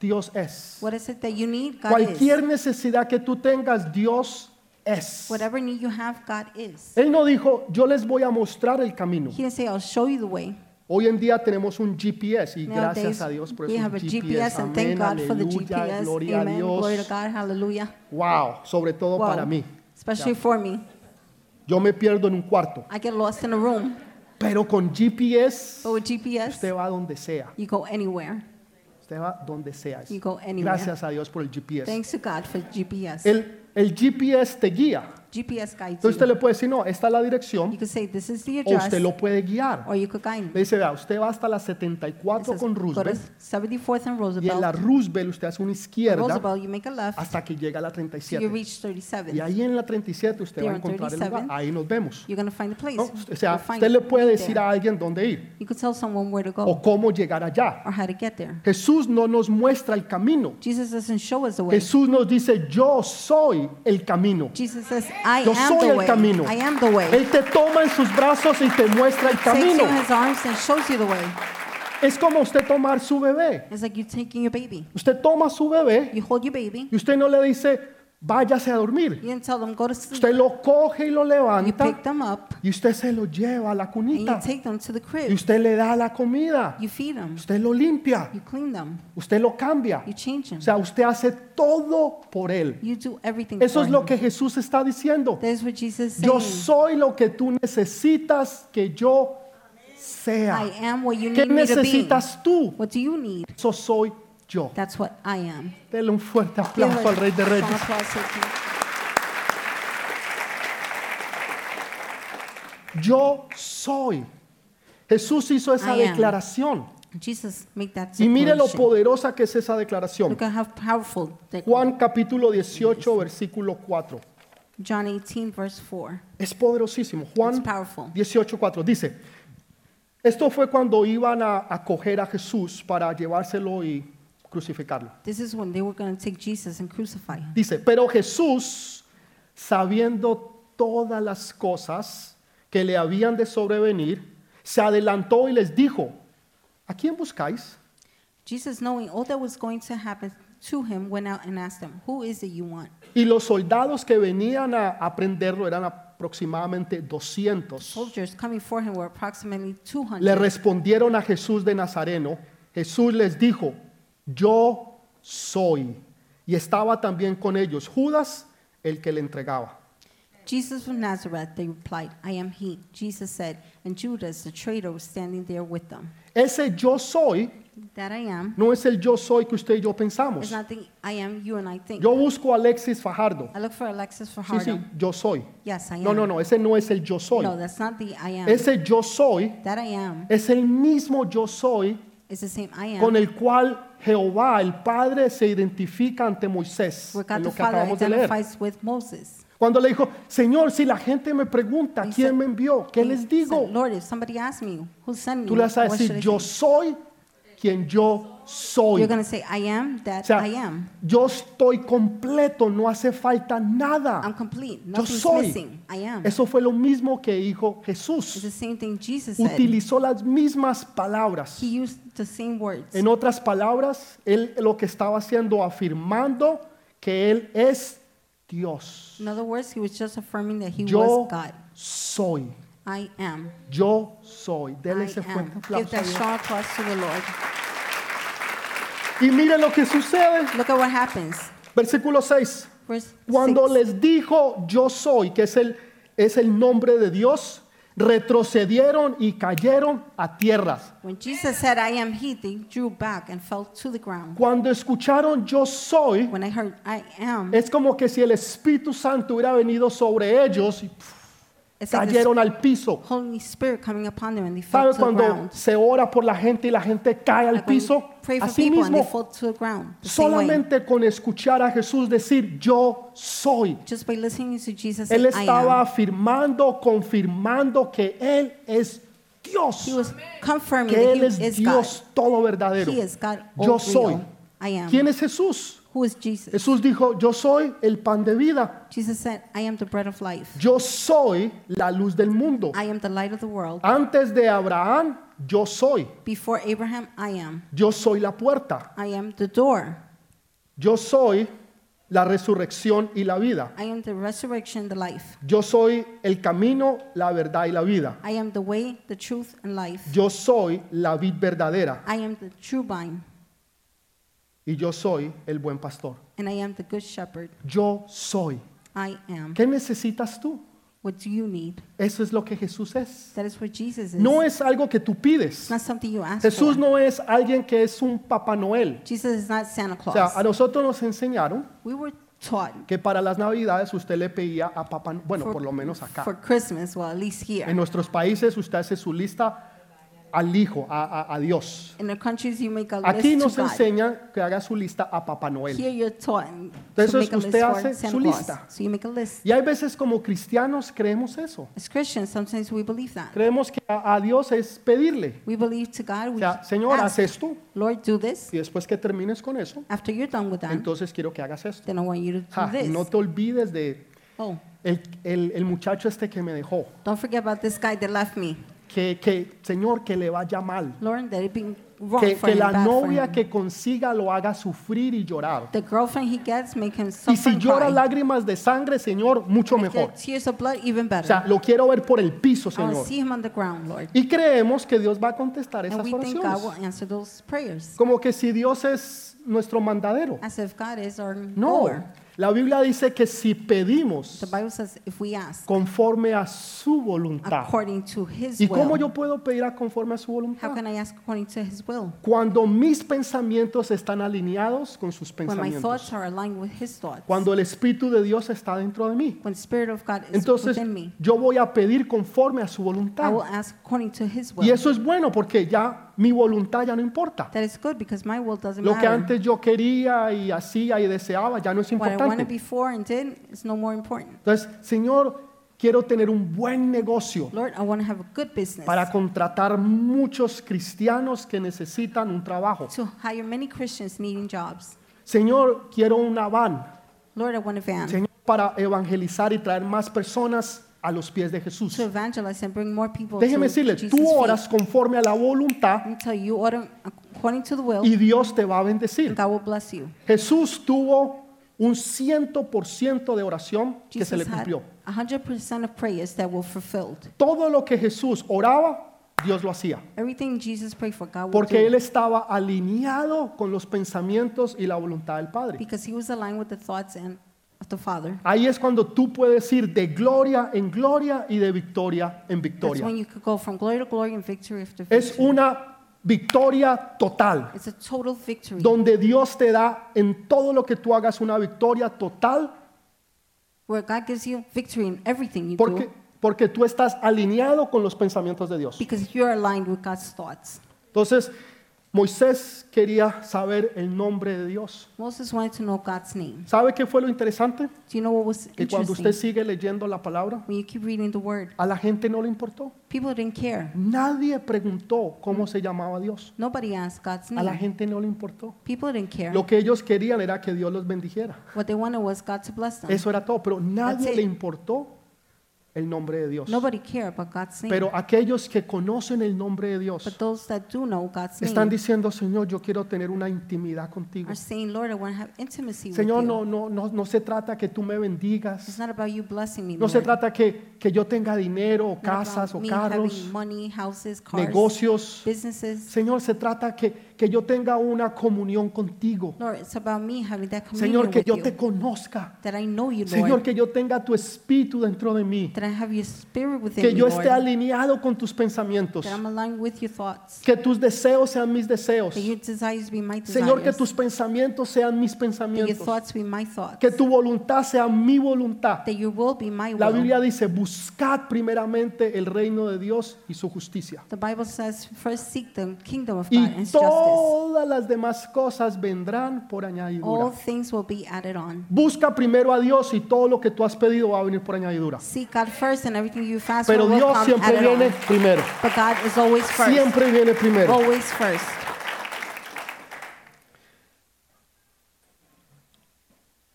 Dios es. What is it that you need? God Cualquier is. necesidad que tú tengas, Dios es. Whatever need you have, God is. Él no dijo, yo les voy a mostrar el camino. He didn't say, I'll show you the way. Hoy en día tenemos un GPS y Nowadays, gracias a Dios por eso. a GPS. Amén, aleluya, GPS. gloria a Amen. Glory to Dios. God. Hallelujah. Wow, sobre todo Wow. para mí. Especially for me. Yo me pierdo en un cuarto, I get lost in a room, pero con GPS but with GPS, usted va donde sea. you go anywhere. Usted va donde sea. You go anywhere. Gracias a Dios por el GPS. Thanks to God for GPS. El, el GPS te guía. GPS guides Entonces usted you. le puede decir, no, esta es la dirección, You could say, this is the o address, usted lo puede guiar. or you could guide Le dice, vea, usted va hasta la It 74 says, con go to Roosevelt 74th and y en la Roosevelt. Roosevelt usted hace una izquierda Roosevelt, you make a left hasta que llega a la till you 37. reach 37th. Y ahí en la 37 usted va a There on encontrar el lugar. 37. Ahí nos vemos. You're going to find the place. ¿no? O sea, You'll find usted le it puede decir a alguien dónde ir You could tell someone where to o go cómo llegar allá. or how to get there. Jesús no nos muestra el camino. Jesus doesn't show us the way. Jesús nos dice, yo soy el camino. Jesus says, I Yo am soy the el way. camino. I am the way. Él te toma en sus brazos y te muestra el Takes camino. you in his arms and shows you the way. Es como usted tomar su bebé. It's like you taking your baby. Usted toma su bebé You hold your baby. y usted no le dice, váyase a dormir. You tell them go to sleep. Usted lo coge y lo You levanta pick them up y usted se lo lleva a la and you cunita. take them to the Y crib. usted le da la comida. You feed them. Usted lo limpia. You clean them. Usted lo cambia. You change O them. sea, usted hace todo por él. You do everything Eso for es lo him. que Jesús está diciendo. That is what Jesus is Yo saying. soy lo que tú necesitas que yo sea. I am what you ¿Qué need me to be. necesitas tú? What do you need? Eso soy yo. That's what I am. Dele un fuerte aplauso al Rey de Reyes. Yo soy. Jesús hizo esa I am. declaración. Jesus made that Y mire lo poderosa que es esa declaración. Juan capítulo 18, versículo 4. John 18 verse 4. Es poderosísimo. Juan powerful. 18, 4 dice, esto fue cuando iban a, a coger a Jesús para llevárselo y crucificarlo. This is when they were going to take Jesus and crucify him. Dice, pero Jesús, sabiendo todas las cosas que le habían de sobrevenir, se adelantó y les dijo, ¿a quién buscáis? Jesus, knowing all that was going to happen to him, went out and asked them, Who is it you want? Y los soldados que venían a, a prenderlo eran aproximadamente 200. Soldiers coming for him were approximately 200. Le respondieron a Jesús de Nazareno. Jesús les dijo, yo soy. Y estaba también con ellos Judas, el que le entregaba. Jesus of Nazareth, they replied, I am he. Jesus said, and Judas, the traitor, was standing there with them. Ese yo soy That I am no es el yo soy que usted y yo is pensamos. not the I am you and I think. Yo busco a Alexis Fajardo. I look for Alexis Sí, Fajardo. sí, yo soy. Yes, I am. No, no, no, ese no es el yo soy. No, that's not the I am. Ese yo soy that I am es el mismo yo soy is the same I am. con el cual Jehová, el Padre, se identifica ante Moisés. En lo que acabamos de leer. Cuando le dijo, Señor, si la gente me pregunta quién me envió, ¿qué les digo? Lord, if somebody asks me who sent me, Tú le vas a decir, yo soy quien yo soy. You're going to say, I am that O sea, I am. yo estoy completo, no hace falta nada. I'm complete. Yo soy. missing. I am. Eso fue lo mismo que dijo It's Jesús. the same thing Jesus said. Utilizó las mismas palabras. He used the same words. En otras palabras, él lo que estaba haciendo, afirmando que él es Dios. In other words, he was just affirming that he Yo was God. soy. I am. Yo soy. Dele I ese am. fuerte Give aplauso. a that Dios. strong applause to the Lord. Y mire lo que sucede. Look at what happens. Versículo 6. Verse Cuando six. les dijo yo soy, que es el, es el nombre de Dios, retrocedieron y cayeron a tierras. When Jesus said, I am he, they drew back and fell to the ground. Cuando escucharon yo soy, When I heard, I am, es como que si el Espíritu Santo hubiera venido sobre ellos y pf, it's like the cayeron al piso. Holy Spirit coming upon them and they fell ¿Sabe cuando se ora por la gente y la gente cae al piso? pray for Así people and they mismo, fall to the ground. The same way. solamente con escuchar a Jesús decir yo soy. Just by listening to Jesus say, Él estaba afirmando, confirmando que Él es Dios. He was confirming que that Él es is Dios todo verdadero. God. He is God. Yo soy. ¿Quién es Jesús? Who is Jesus? Jesús dijo, yo soy el pan de vida. Jesus said, I am the bread of life. Yo soy la luz del mundo. I am the light of the world. Antes de Abraham, yo soy. Before Abraham, I am. Yo soy la puerta. I am the door. Yo soy la resurrección y la vida. I am the resurrection, the life. Yo soy el camino, la verdad y la vida. I am the way, the truth, and life. Yo soy la vid verdadera I am the true vine, y yo soy el buen pastor. and I am the good shepherd. Yo soy. I am. ¿Qué necesitas tú? What do you need? Eso es lo que Jesús es. That is what Jesus is. No es algo que tú pides. Not something you ask Jesús for. no es alguien que es un Papá Noel. Jesus is not Santa O sea, a Claus. nosotros nos enseñaron We were taught que para las Navidades usted le pedía a Papá, bueno, for, por lo menos acá. for Christmas, well, at least here. En nuestros países usted hace su lista al Hijo, a, a- a Dios. In the countries, you make a Aquí list nos to God. enseña que haga su lista a Papá Noel. Here you're taught to Entonces, make a list usted for hace Santa su Claus. lista. So you make a list. Y hay veces como cristianos creemos eso. As Christians, sometimes we believe that. Creemos que a, a Dios es pedirle. We believe to God, O we sea, Señor, haz ask, esto Lord, do this. y después que termines con eso, After you're done with that, entonces quiero que hagas esto. then I want you to do Ja, this. no te olvides de Oh, el, el- el muchacho este que me dejó. don't forget about this guy that left me. Que, que, Señor, que le vaya mal. Lord, that it be wrong que, for que la novia que consiga lo haga sufrir y llorar. The girlfriend he gets make him Y si llora cry. lágrimas de sangre, Señor, mucho If mejor. tears of blood, even O better. sea, lo quiero ver por el piso, Señor. see him on the ground, Lord. Y creemos que Dios va a contestar And esas oraciones. answer those prayers. Como que si Dios es nuestro mandadero. As if God is our No, goer. La Biblia dice que si pedimos The Bible says if we ask conforme a su voluntad. according to his ¿Y cómo will, yo puedo pedir a conforme a su how voluntad? can I ask according to his will? Cuando mis pensamientos están alineados con sus When my thoughts pensamientos. are aligned with his thoughts. Cuando el Espíritu de Dios está dentro de mí. When the Spirit of God is Entonces within me, yo voy a pedir conforme a su I voluntad. will ask according to his Y eso es bueno porque ya mi voluntad ya no importa. That is good because my will doesn't Lo que matter. antes yo quería y hacía y deseaba ya no es What I wanted importante. before and did is no more important. Entonces, Señor, quiero tener un buen negocio Lord, I want to have a good business para contratar muchos cristianos que necesitan un trabajo. to hire many Christians needing jobs. Señor, quiero una van. Lord, I want a van Señor, para evangelizar y traer más personas a los pies de Jesús. to evangelize and bring more people Déjeme to decirle, Jesus' tú feet. oras conforme a la voluntad tell you, order according to the will, y Dios te va a bendecir. God will bless you. Jesús tuvo un 100% de oración que se le Jesus had cumplió. 100% of prayers that were fulfilled. Todo lo que Jesús oraba, Dios lo hacía. Everything Jesus prayed for, God would Porque Él do. estaba alineado con los pensamientos y la voluntad del Padre. Because he was aligned with the thoughts and of the Father. Ahí es cuando tú puedes ir de gloria en gloria y de victoria en That's victoria. when you could go from glory to glory and victory after Es una victoria total, It's a total victory. donde Dios te da en todo lo que tú hagas una victoria total, Where God gives you victory in everything you porque, do. porque tú estás alineado con los pensamientos de Dios. Because you're aligned with God's thoughts. Entonces, Moisés quería saber el nombre de Dios. Moses wanted to know God's name. ¿Sabe qué fue lo interesante? Do you know what was Que cuando usted sigue leyendo la palabra, When you keep reading the word, a la gente no le importó. people didn't care. Nadie preguntó cómo se llamaba Dios. Nobody asked God's A la name. gente no le importó. People didn't care. Lo que ellos querían era que Dios los bendijera. What they wanted was God to bless them. Eso era todo, pero nadie le importó el nombre de Dios. Nobody cared about God's name. Pero aquellos que conocen el nombre de Dios But those that do know God's están diciendo, Señor, yo quiero tener una intimidad contigo. are saying, Lord, I want to have intimacy Señor, with you. no, no, no, no se trata que tú me It's bendigas. not about you blessing me, No Lord. se trata que, que yo tenga dinero, o Not about casas, o me carros, having money, houses, cars, negocios. businesses. Señor, se trata que, que yo tenga una comunión contigo. Lord, it's about me having that Señor, que yo te conozca. that I know you, Señor, que yo tenga tu espíritu dentro de mí. that I have your spirit within Que me, yo Lord. esté alineado con tus pensamientos. that I'm aligned with your thoughts. Que tus deseos sean mis deseos. that your desires be my desires. Señor, que tus pensamientos sean mis that your pensamientos. thoughts be my thoughts. Que tu voluntad sea mi voluntad. that your will be my La. Biblia dice, buscad primeramente el reino de Dios y su justicia. The Bible says, first seek the kingdom of Y God and His justice. Todas las demás cosas vendrán por All añadidura. things will be added on. Busca primero a Dios y todo lo que tú has pedido va a venir por añadidura. Seek God first and everything you fast Pero for will Dios come siempre added viene on. primero. But God is always first. Siempre viene primero. Always first.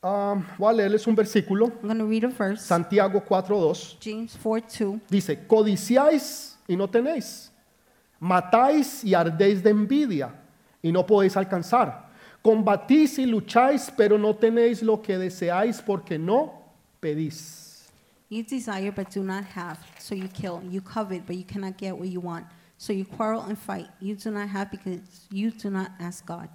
Ah, voy a leerles un versículo. I'm going to read a verse. Santiago 4.2. James 4 2. Dice, codiciáis y no tenéis. Matáis y ardéis de envidia y no podéis alcanzar. Combatís y lucháis, pero no tenéis lo que deseáis porque no pedís. You desire but do not have, so you kill. You covet but you cannot get what you want, so you quarrel and fight. You do not have because you do not ask God.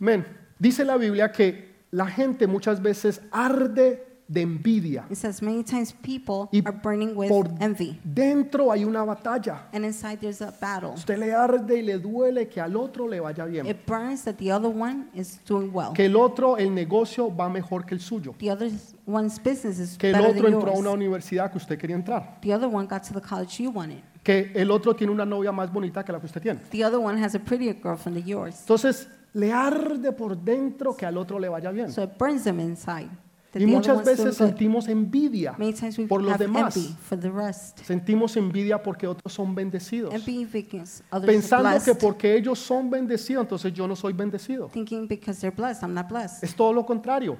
Amén. Dice la Biblia que la gente muchas veces arde de envidia. It says many times people Y are burning with por envy, dentro hay una batalla. and inside there's a battle. Usted le arde y le duele que al otro le vaya bien. It burns that the other one is doing well. Que el otro, el negocio va mejor que el suyo. The other one's business is Que el better otro than entró a una yours. universidad que usted quería entrar. The other one got to the college you wanted. Que el otro tiene una novia más bonita que la que usted tiene. The other one has a prettier girlfriend than yours. Entonces, le arde por dentro que al otro le vaya bien. So it burns them inside. Y muchas veces sentimos envidia por los demás. Sentimos envidia porque otros son bendecidos. Pensando que porque ellos son bendecidos, entonces yo no soy bendecido. Es todo lo contrario.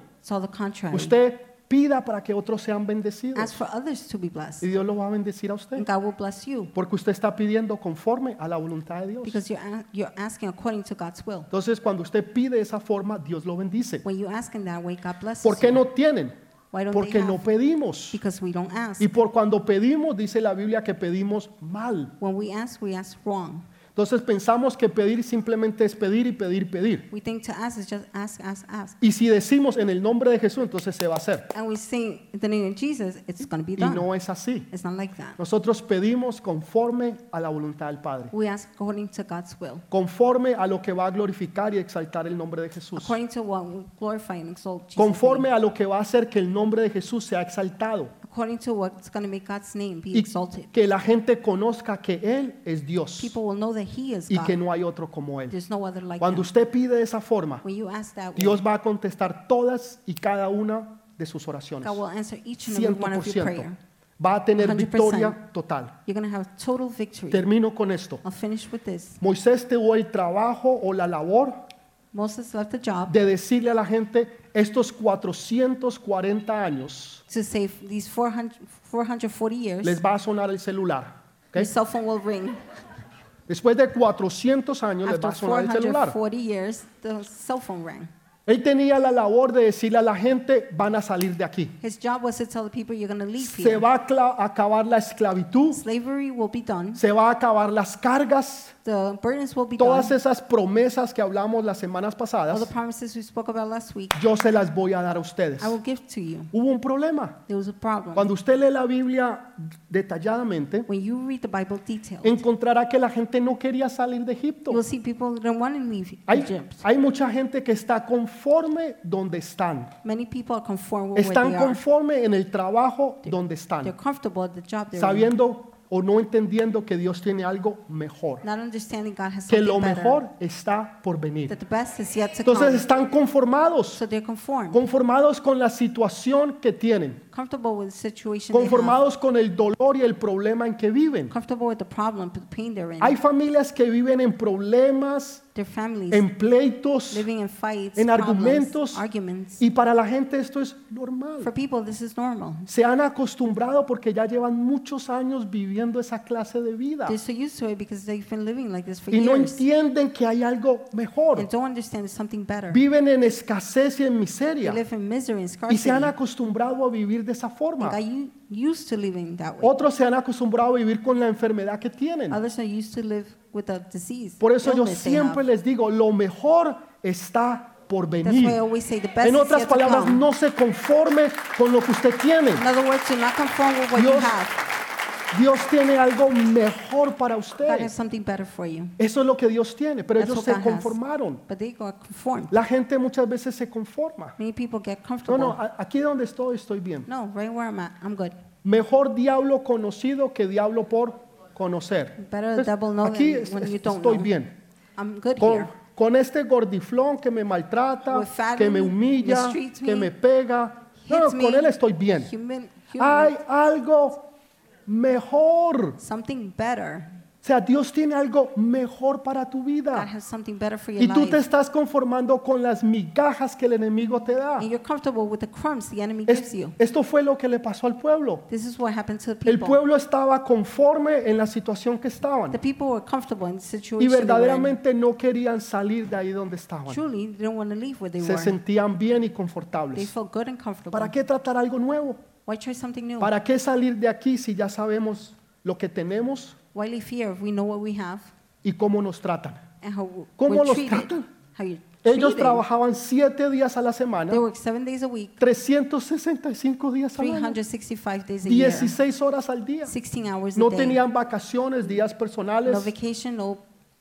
Usted Pida para que otros sean bendecidos. Ask for others to be Y blessed. Dios lo va a bendecir a usted. And God will bless you Porque usted está pidiendo conforme a la voluntad de Dios. because you're, a- you're asking according to God's will. Entonces, cuando usted pide de esa forma, Dios lo bendice. When you ask in that way, God blesses ¿Por qué you. no tienen? Why don't Porque they no have? pedimos. Because we don't ask. Y por cuando pedimos, dice la Biblia que pedimos mal. When we ask, we ask wrong. Entonces pensamos que pedir simplemente es pedir y pedir, pedir. We think to ask is just ask, ask, ask. Y si decimos en el nombre de Jesús, entonces se va a hacer. And we say in the name of Jesus, it's going to be Y done. no es así. It's not like that. Nosotros pedimos conforme a la voluntad del Padre, We ask according to God's will, conforme a lo que va a glorificar y exaltar el nombre de Jesús, according to what will glorify and exalt Jesus. conforme a lo que va a hacer que el nombre de Jesús sea exaltado according to what's going to make God's name be y exalted. que la gente conozca que Él es Dios People will know that He is y que God. no hay otro como Él. There's no other like Cuando Him. usted pide de esa forma, When you ask that way, Dios va a contestar todas y cada una de sus oraciones. God will answer each and every one of your 100%. prayer. Va a tener 100%. victoria total. You're going to have total victory. Termino con esto. I'll finish with this. Moisés tuvo el trabajo o la labor Moses left the job de decirle a la gente estos 440 años to save these 400, 440 years. les va a sonar el celular. ¿ok? Your cell phone will ring. Después de 400 años les va After a sonar el celular. 440 years, the cell phone rang. Él tenía la labor de decirle a la gente van a salir de aquí. His job was to tell the people you're going to leave Se here. va a cla- a acabar la esclavitud, Slavery will be done. se va a acabar las cargas, The burdens will be todas esas promesas que hablamos las semanas All pasadas, the promises we spoke about last week, yo se las voy a dar a ustedes. I will give to you. Hubo un problema. There was a problem. Cuando usted lee la Biblia detalladamente, When you read the Bible detailed, encontrará que la gente no quería salir de Egipto. you will see people that don't want to leave Hay, Egypt. hay mucha gente que está conforme donde están. Many people are conform with where Están they are. conforme en el trabajo donde They're están, comfortable at the job they're in, sabiendo o no entendiendo que Dios tiene algo mejor, que lo mejor está por venir. Entonces están conformados, So they're conformed, conformados con la situación que tienen, comfortable with the situation they have, conformados con el dolor y el problema en que viven. comfortable with the problem, the pain they're in. Hay familias que viven en problemas, Their families en pleitos, living in fights, en problems, argumentos, arguments. y para la gente esto es normal. For people, this is normal. Se han acostumbrado porque ya llevan muchos años viviendo esa clase de vida They're so used to it because they've been living like this for y no years entienden que hay algo mejor. and don't understand there's something better. Viven en escasez y en They miseria live in misery and y scarcity. se han acostumbrado a vivir de esa forma. u- used to living that way. Otros se han acostumbrado a vivir con la enfermedad que tienen. Others are used to live with a disease. Por eso yo illness they siempre have. les digo, lo mejor está por That's venir. why I always say the best En is otras yet to palabras, come. no se conforme con lo que usted tiene. In other words, do not conform with what you Dios have. Dios tiene algo mejor para God usted. has something better for you. Eso es lo que Dios tiene, pero That's ellos what se God has. conformaron. But they got conformed. La gente muchas veces se conforma. Many people get No, comfortable. no, a- aquí donde estoy estoy bien. No, right where I'm at, I'm good. Mejor diablo conocido que diablo por conocer. Better Entonces, know aquí than es- when es- don't estoy know. bien. I'm good Con, here. con este gordiflón que me maltrata, With fat que me humilla, mistreats que me, me pega. No, Hits no, con me, él estoy bien. Human, Hay human, algo mejor. something better. O sea, Dios tiene algo mejor para tu God vida. has something better for your Y tú te life. estás conformando con las migajas que el enemigo te da. And you're comfortable with the crumbs the enemy Es- gives you. esto fue lo que le pasó al pueblo. This is what happened to the El people. pueblo estaba conforme en la situación que estaban The people were comfortable in the y situation they were in. verdaderamente no querían salir de ahí donde estaban. Truly, they didn't want to leave where they Se were. sentían bien y They confortables. felt good and comfortable. ¿Para qué tratar algo nuevo? Why try something new? ¿Para qué salir de aquí si ya sabemos lo que tenemos Why live here if we know what we have y cómo nos tratan? and how w- ¿Cómo los treated? tratan? How you're Ellos treated. trabajaban siete días a la semana, They work seven days a week, 365 días al año, 365 days a year, 16 horas al día. 16 hours a No day. tenían vacaciones, días no personales, vacation, no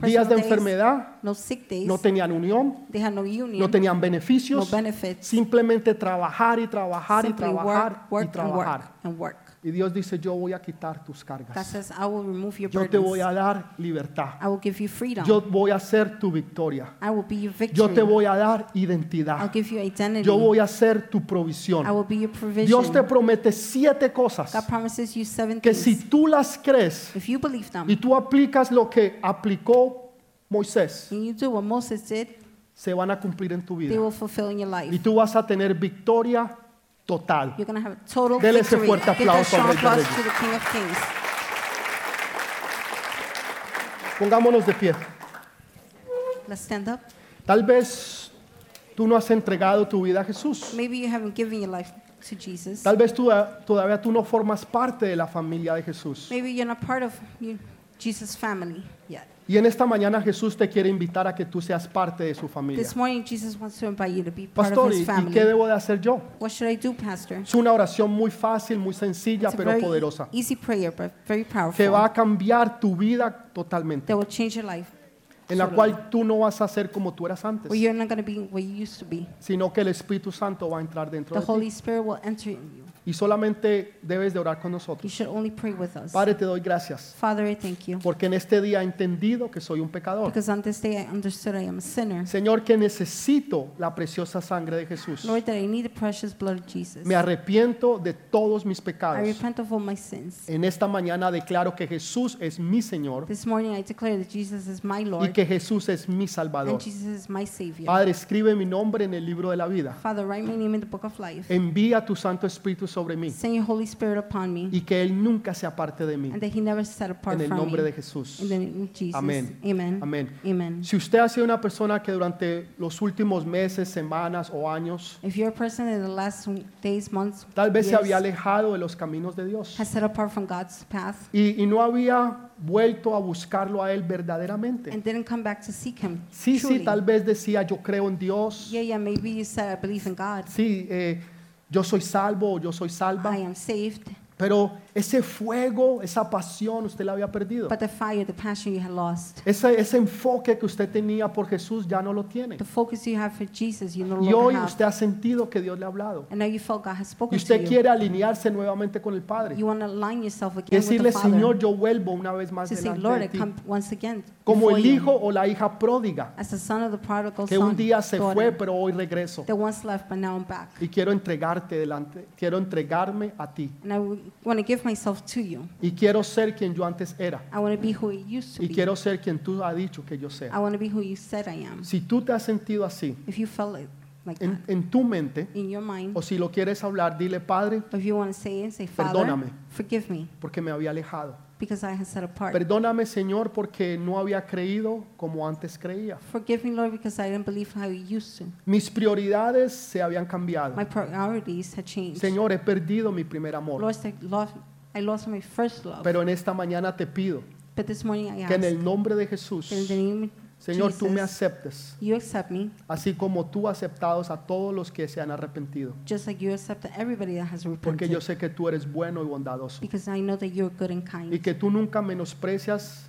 días de enfermedad, no sick days. no tenían unión, they had no union, no tenían no beneficios, benefits. simplemente trabajar y trabajar y trabajar work, y work, and trabajar. work, and work. Y Dios dice, yo voy a quitar tus God cargas. says, I will remove your Yo te voy burdens. a dar libertad. I will give you freedom. Yo voy a ser tu victoria. I will be your victory. Yo te voy a dar I'll identidad. give you identity. Yo voy a ser tu I provisión. will be your provision. Dios te promete siete cosas God promises you seven que things. si tú las crees if you believe them y tú aplicas lo que aplicó Moisés, and you do what Moses did, se van a cumplir en tu they vida. will fulfill in your life. Y tú vas a tener victoria total. You're going to have a total Dele ese victory. fuerte Give that aplauso al strong Rey de applause Reyes. to the King of Kings. Pongámonos de pie. Let's stand up. Tal vez tú no has entregado tu vida a Jesús. Maybe you haven't given your life to Jesus. Tal vez tú- todavía tú no formas parte de la familia de Jesús. Maybe you're not part of you- Jesus' family yet. Y en esta mañana Jesús te quiere invitar a que tú seas parte de su familia. This morning, Jesus wants to invite you to be part Pastor, of ¿y, his y family. qué debo de hacer yo? What should I do, Pastor? Es una oración muy fácil, muy sencilla, It's a pero very poderosa, easy prayer, but very que powerful. va a cambiar tu vida totalmente, That will change your life. En la cual tú no vas a ser como tú eras antes, Where you're not going to be where you used to be. sino que el Espíritu Santo va a entrar dentro The de ti. Holy Spirit will enter in you. Y solamente debes de orar con You nosotros. should only pray with us. Padre, te doy gracias, Father, I thank you. porque en este día he entendido que soy un pecador. Because on this day I understood I am a sinner. Señor, que necesito la preciosa sangre de Jesús. Lord, that I need the precious blood of Jesus. Me arrepiento de todos mis I pecados. repent of all my sins. En esta mañana declaro que Jesús es mi Señor This morning I declare that Jesus is my y Lord que Jesús es mi Salvador. and Jesus is my Savior. Padre, escribe mi nombre en el libro de la vida. Father, write my name in the book of life. Envía tu Santo Espíritu sobre mí Send your Holy Spirit upon me y que Él nunca se aparte de mí. and that He never set apart En el from nombre me. de Jesús. In the name of Jesus. Amén. Amen. Amén. Amen. Si usted ha sido una persona que durante los últimos meses, semanas o años, If you're a person in the last days, months, tal vez se years, había alejado de los caminos de Dios has set apart from God's path y, y no había vuelto a buscarlo a Él verdaderamente. and didn't come back to seek Him. Sí, sí, truly. tal vez decía, yo creo en Dios. Yeah, yeah, maybe you said, I believe in God. Sí, eh, yo soy salvo o yo soy salva. I am saved. Pero ese fuego, esa pasión, usted la había perdido. But the fire, the passion you had lost, Ese, ese enfoque que usted tenía por Jesús ya no lo tiene. the focus you have for Jesus, you no Y hoy have. usted ha sentido que Dios le ha hablado. And now you felt God has Y spoken to usted you. quiere alinearse nuevamente con el Padre. You want to align yourself Y again with decirle, the Father. Señor, yo vuelvo una vez más to say, delante Lord, de I ti. come once again Como el you. hijo o la hija pródiga, As the son of the prodigal que son, un día se daughter, fue, pero hoy regreso. that once left, but now I'm back. Y quiero entregarte delante, quiero entregarme a ti. And I want to give myself to you. Y quiero ser quien yo antes era. I want to be who I used to Y be. quiero ser quien tú has dicho que yo I sea. want to be who you said I am. Si tú te has sentido así If you felt like en, that en tu mente, in your mind, o si lo quieres hablar, dile, Padre, if you want to say it, say, Father, Perdóname. forgive me porque me había alejado. Because I have set apart. Perdóname, Señor, porque no había creído como antes creía. Forgive me, Lord, because I didn't believe how you used to. Mis prioridades se habían cambiado. My priorities had changed. Señor, he perdido mi primer amor. Lord, I lost, I lost my first love. Pero en esta mañana te pido but this morning I que en ask el nombre de Jesús, in the name of Señor, tú me aceptes, you accept me así como tú aceptados a todos los que se han arrepentido. just like you accept everybody that has Porque yo sé que tú eres bueno y bondadoso. because I know that you're good and Y kind. que tú nunca menosprecias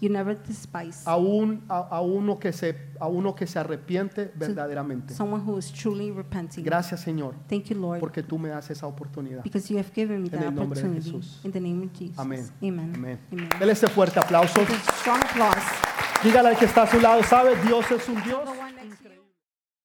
You never despise a, un, a, a uno que se, a uno que se arrepiente verdaderamente. someone who is truly repenting. Gracias, Señor, Thank you, Lord, porque tú me das esa oportunidad. because you have given me En that el nombre de opportunity. Jesús. In the name of Jesus. Amén. Amen. Amén. Amen. Dele este fuerte aplauso. Give a strong applause. Dígale al que está a su lado, sabe, Dios es un Dios.